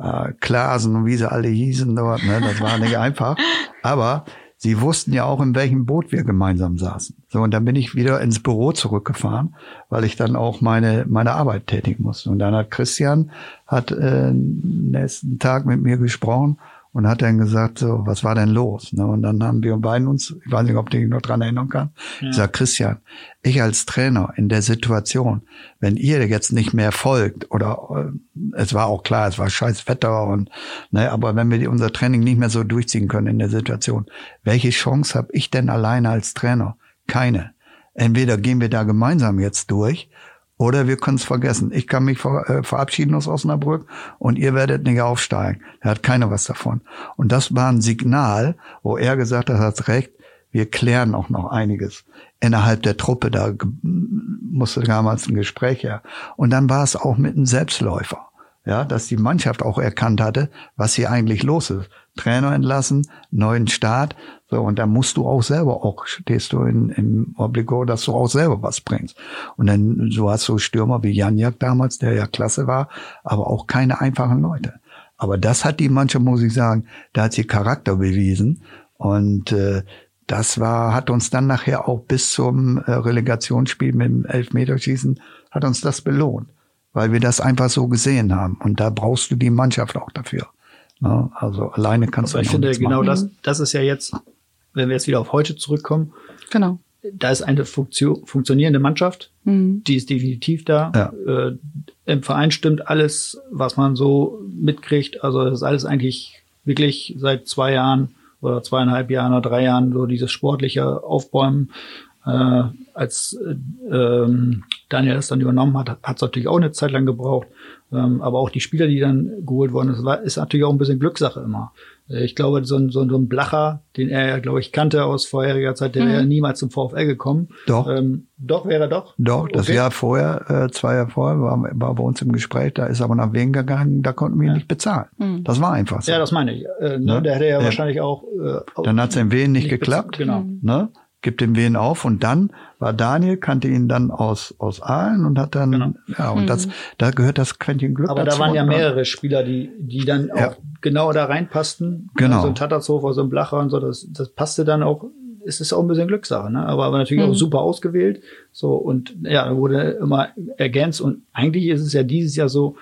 äh, Klasen und wie sie alle hießen dort, ne? das war nicht einfach. Aber sie wussten ja auch, in welchem Boot wir gemeinsam saßen. So, und dann bin ich wieder ins Büro zurückgefahren, weil ich dann auch meine, meine Arbeit tätigen musste. Und dann hat Christian, hat äh, nächsten Tag mit mir gesprochen und hat dann gesagt, so, was war denn los? Ne? Und dann haben wir beiden uns, ich weiß nicht, ob du dich noch dran erinnern kannst, ja. ich sag, Christian, ich als Trainer in der Situation, wenn ihr jetzt nicht mehr folgt, oder äh, es war auch klar, es war scheiß Wetter und ne, aber wenn wir unser Training nicht mehr so durchziehen können in der Situation, welche Chance habe ich denn alleine als Trainer? Keine. Entweder gehen wir da gemeinsam jetzt durch Oder wir können es vergessen. Ich kann mich ver äh, verabschieden aus Osnabrück und ihr werdet nicht aufsteigen. Da hat keiner was davon. Und das war ein Signal, wo er gesagt hat, hat recht, wir klären auch noch einiges innerhalb der Truppe. Da musste damals ein Gespräch her. Und dann war es auch mit einem Selbstläufer. Ja, dass die Mannschaft auch erkannt hatte, was hier eigentlich los ist. Trainer entlassen, neuen Start. So, und da musst du auch selber auch, stehst du in, im Obligo, dass du auch selber was bringst. Und dann, so hast du Stürmer wie Janjak damals, der ja klasse war, aber auch keine einfachen Leute. Aber das hat die Mannschaft, muss ich sagen, da hat sie Charakter bewiesen. Und äh, das war, hat uns dann nachher auch bis zum äh, Relegationsspiel mit dem Elfmeterschießen, hat uns das belohnt. Weil wir das einfach so gesehen haben. Und da brauchst du die Mannschaft auch dafür. Ne? Also alleine kannst Aber du ich finde, genau machen. das, das ist ja jetzt, wenn wir jetzt wieder auf heute zurückkommen, Genau. da ist eine Funktion, funktionierende Mannschaft, Mhm. die ist definitiv da. Ja. Äh, Im Verein stimmt alles, was man so mitkriegt. Also das ist alles eigentlich wirklich seit zwei Jahren oder zweieinhalb Jahren oder drei Jahren so dieses sportliche Aufbäumen. Äh, als äh, ähm, Daniel das dann übernommen hat, hat es natürlich auch eine Zeit lang gebraucht. Ähm, aber auch die Spieler, die dann geholt wurden, das war, ist natürlich auch ein bisschen Glückssache immer. Äh, Ich glaube, so ein, so ein so ein Blacher, den er ja, glaube ich, kannte aus vorheriger Zeit, der wäre niemals zum VfL gekommen. Doch. Ähm, doch, wäre er doch. Doch, das Okay. Jahr vorher, äh, zwei Jahre vorher, war, war bei uns im Gespräch, da ist aber nach Wien gegangen, da konnten wir ihn nicht bezahlen. Das war einfach so. Ja, das meine ich. Äh, ne? Ne? Der hätte ja Ja. wahrscheinlich auch. Äh, auch Dann hat's in Wien nicht, nicht geklappt. genau. Ne? Gibt den Wien auf und dann war Daniel, kannte ihn dann aus, aus Aalen und hat dann, Genau. ja, und das, da gehört das Quäntchen Glück aber dazu. da waren ja ne? mehrere Spieler, die, die dann Ja. auch genau da reinpassten. Genau. So ein Tattershofer, so ein Blacher und so, das, das passte dann auch. Es ist auch ein bisschen Glückssache, ne? Aber, aber natürlich auch super ausgewählt. So, und ja, wurde immer ergänzt. Und eigentlich ist es ja dieses Jahr so,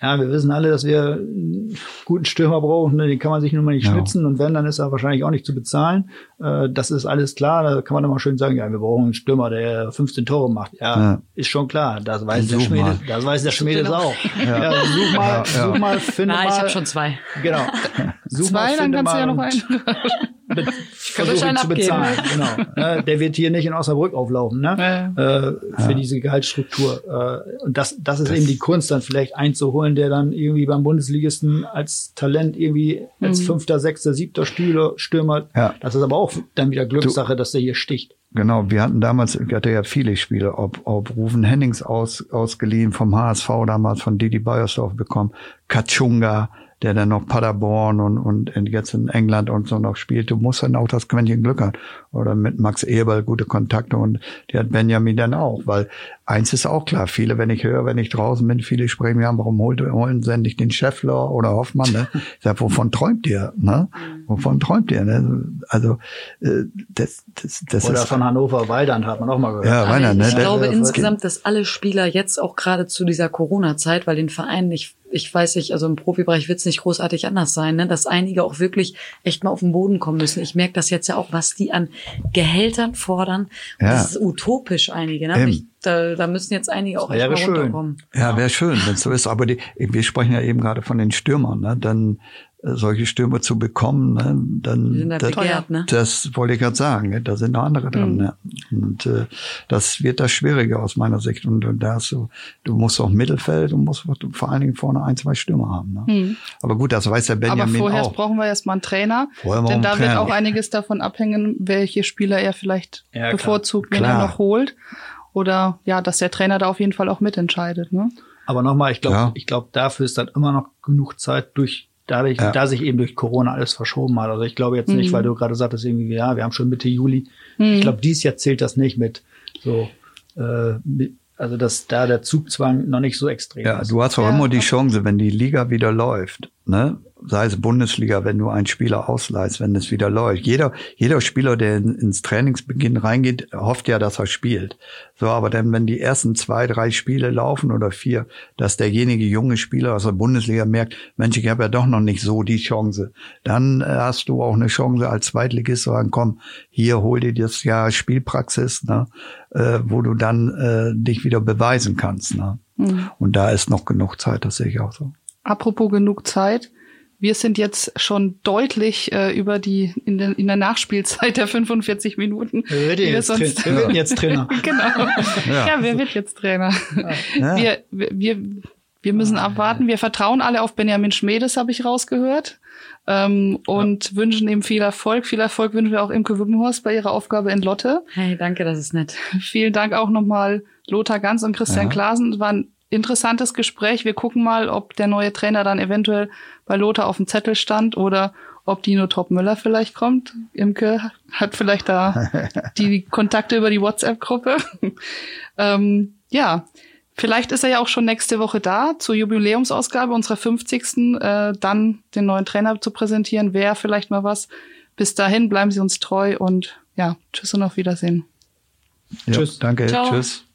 ja, wir wissen alle, dass wir einen guten Stürmer brauchen, ne? den kann man sich nun mal nicht Ja. schnitzen und wenn, dann ist er wahrscheinlich auch nicht zu bezahlen. Äh, das ist alles klar, da kann man immer schön sagen, ja, wir brauchen einen Stürmer, der 15 Tore macht. Ja, Ja. ist schon klar, das weiß der Schmiede, mal. das weiß der Schmiede genau. auch. Ja. such mal, Ja, ja. such mal, finde Na, mal. ich habe schon zwei. Genau. Such mal, Zwei, dann finde kannst du mal ja noch einen. euch be- versuch ihn zu abgeben. bezahlen. Genau. Ne, Der wird hier nicht in Osnabrück auflaufen, ne? Äh, für diese Gehaltsstruktur. Äh, und das, das ist eben die Kunst, dann vielleicht einzuholen, der dann irgendwie beim Bundesligisten als Talent irgendwie als fünfter, sechster, siebter Stühle, Stürmer. Ja. Das ist aber auch dann wieder Glückssache, dass der hier sticht. Genau, wir hatten damals, ich hatte ja viele Spiele, ob, ob Rufen Hennings aus, ausgeliehen vom HSV damals von Didi Beiersdorf bekommen, Kachunga, der dann noch Paderborn und, und jetzt in England und so noch spielt. Du musst dann auch das Quäntchen Glück haben. Oder mit Max Eberl gute Kontakte und die hat Benjamin dann auch. Weil eins ist auch klar, viele, wenn ich höre, wenn ich draußen bin, viele sprechen, ja, warum holt, holen sie nicht den Scheffler oder Hoffmann? Ne? Ich sag, wovon träumt ihr? Ne? Wovon träumt ihr? Ne? Also äh, das, das, das Oder ist von Hannover Waldern hat man auch mal gehört. ja, Rainer, ne? ich glaube der- insgesamt, dass alle Spieler jetzt auch gerade zu dieser Corona-Zeit, weil den Verein nicht, ich weiß nicht, also im Profibereich wird es nicht großartig anders sein, ne, dass einige auch wirklich echt mal auf den Boden kommen müssen. Ich merke das jetzt ja auch, was die an Gehältern fordern. Und Ja. Das ist utopisch, einige. Ne? Da, da müssen jetzt einige auch wäre schön. runterkommen. Ja, wäre schön, wenn es so ist. Aber die, wir sprechen ja eben gerade von den Stürmern, ne? Dann äh, solche Stürmer zu bekommen, ne? dann Die sind da das, begehrt, ne? das wollte ich gerade sagen. Ne? Da sind noch andere dran. Mhm. Ne? Und äh, das wird das Schwierige aus meiner Sicht. Und, und da hast du, du musst auch Mittelfeld und musst vor allen Dingen vorne ein, zwei Stürmer haben. Ne? Aber gut, das weiß der Aber Benjamin vorher auch. brauchen wir erstmal einen Trainer. Vorher denn da einen wird Trainer. auch einiges davon abhängen, welche Spieler er vielleicht Ja, klar. bevorzugt, wenn Klar. er noch holt. Oder ja, dass der Trainer da auf jeden Fall auch mitentscheidet. Ne? Aber nochmal, ich glaube, Ja. ich glaube, dafür ist dann immer noch genug Zeit durch, dadurch, Ja. da sich eben durch Corona alles verschoben hat. Also ich glaube jetzt nicht, weil du gerade sagtest, irgendwie, ja, wir haben schon Mitte Juli. Ich glaube, dieses Jahr zählt das nicht mit so, äh, mit, also dass da der Zugzwang noch nicht so extrem Ja, ist. du hast auch Ja. immer die Chance, wenn die Liga wieder läuft, ne? Sei es Bundesliga, wenn du einen Spieler ausleihst, wenn es wieder läuft. Jeder, jeder Spieler, der in, ins Trainingsbeginn reingeht, hofft ja, dass er spielt. So, aber dann, wenn die ersten zwei, drei Spiele laufen oder vier, dass derjenige junge Spieler aus der Bundesliga merkt, Mensch, ich habe ja doch noch nicht so die Chance, dann äh, hast du auch eine Chance als Zweitligist zu sagen, komm, hier hol dir das Jahr Spielpraxis, ne? äh, wo du dann äh, dich wieder beweisen kannst. Ne? Und da ist noch genug Zeit, das sehe ich auch so. Apropos genug Zeit. Wir sind jetzt schon deutlich äh, über die in der, in der Nachspielzeit der 45 Minuten. Wer wird, jetzt, sonst, wer wird jetzt Trainer? genau. Ja. ja. wer wird jetzt Trainer? Ja. Wir, wir, wir müssen abwarten. Wir vertrauen alle auf Benjamin Schmedes, habe ich rausgehört. Ähm, und ja. wünschen ihm viel Erfolg. Viel Erfolg wünschen wir auch Imke Wippenhorst bei ihrer Aufgabe in Lotte. Hey, danke, das ist nett. Vielen Dank auch nochmal Lothar Ganz und Christian ja. Klasen. War ein interessantes Gespräch. Wir gucken mal, ob der neue Trainer dann eventuell bei Lothar auf dem Zettel stand oder ob Dino Top Müller vielleicht kommt. Imke hat vielleicht da die Kontakte über die WhatsApp-Gruppe. ähm, ja, vielleicht ist er ja auch schon nächste Woche da zur Jubiläumsausgabe unserer 50. Äh, dann den neuen Trainer zu präsentieren. Wäre vielleicht mal was. Bis dahin bleiben Sie uns treu und ja, tschüss und auf Wiedersehen. Ja, tschüss. Danke. Ciao. Tschüss.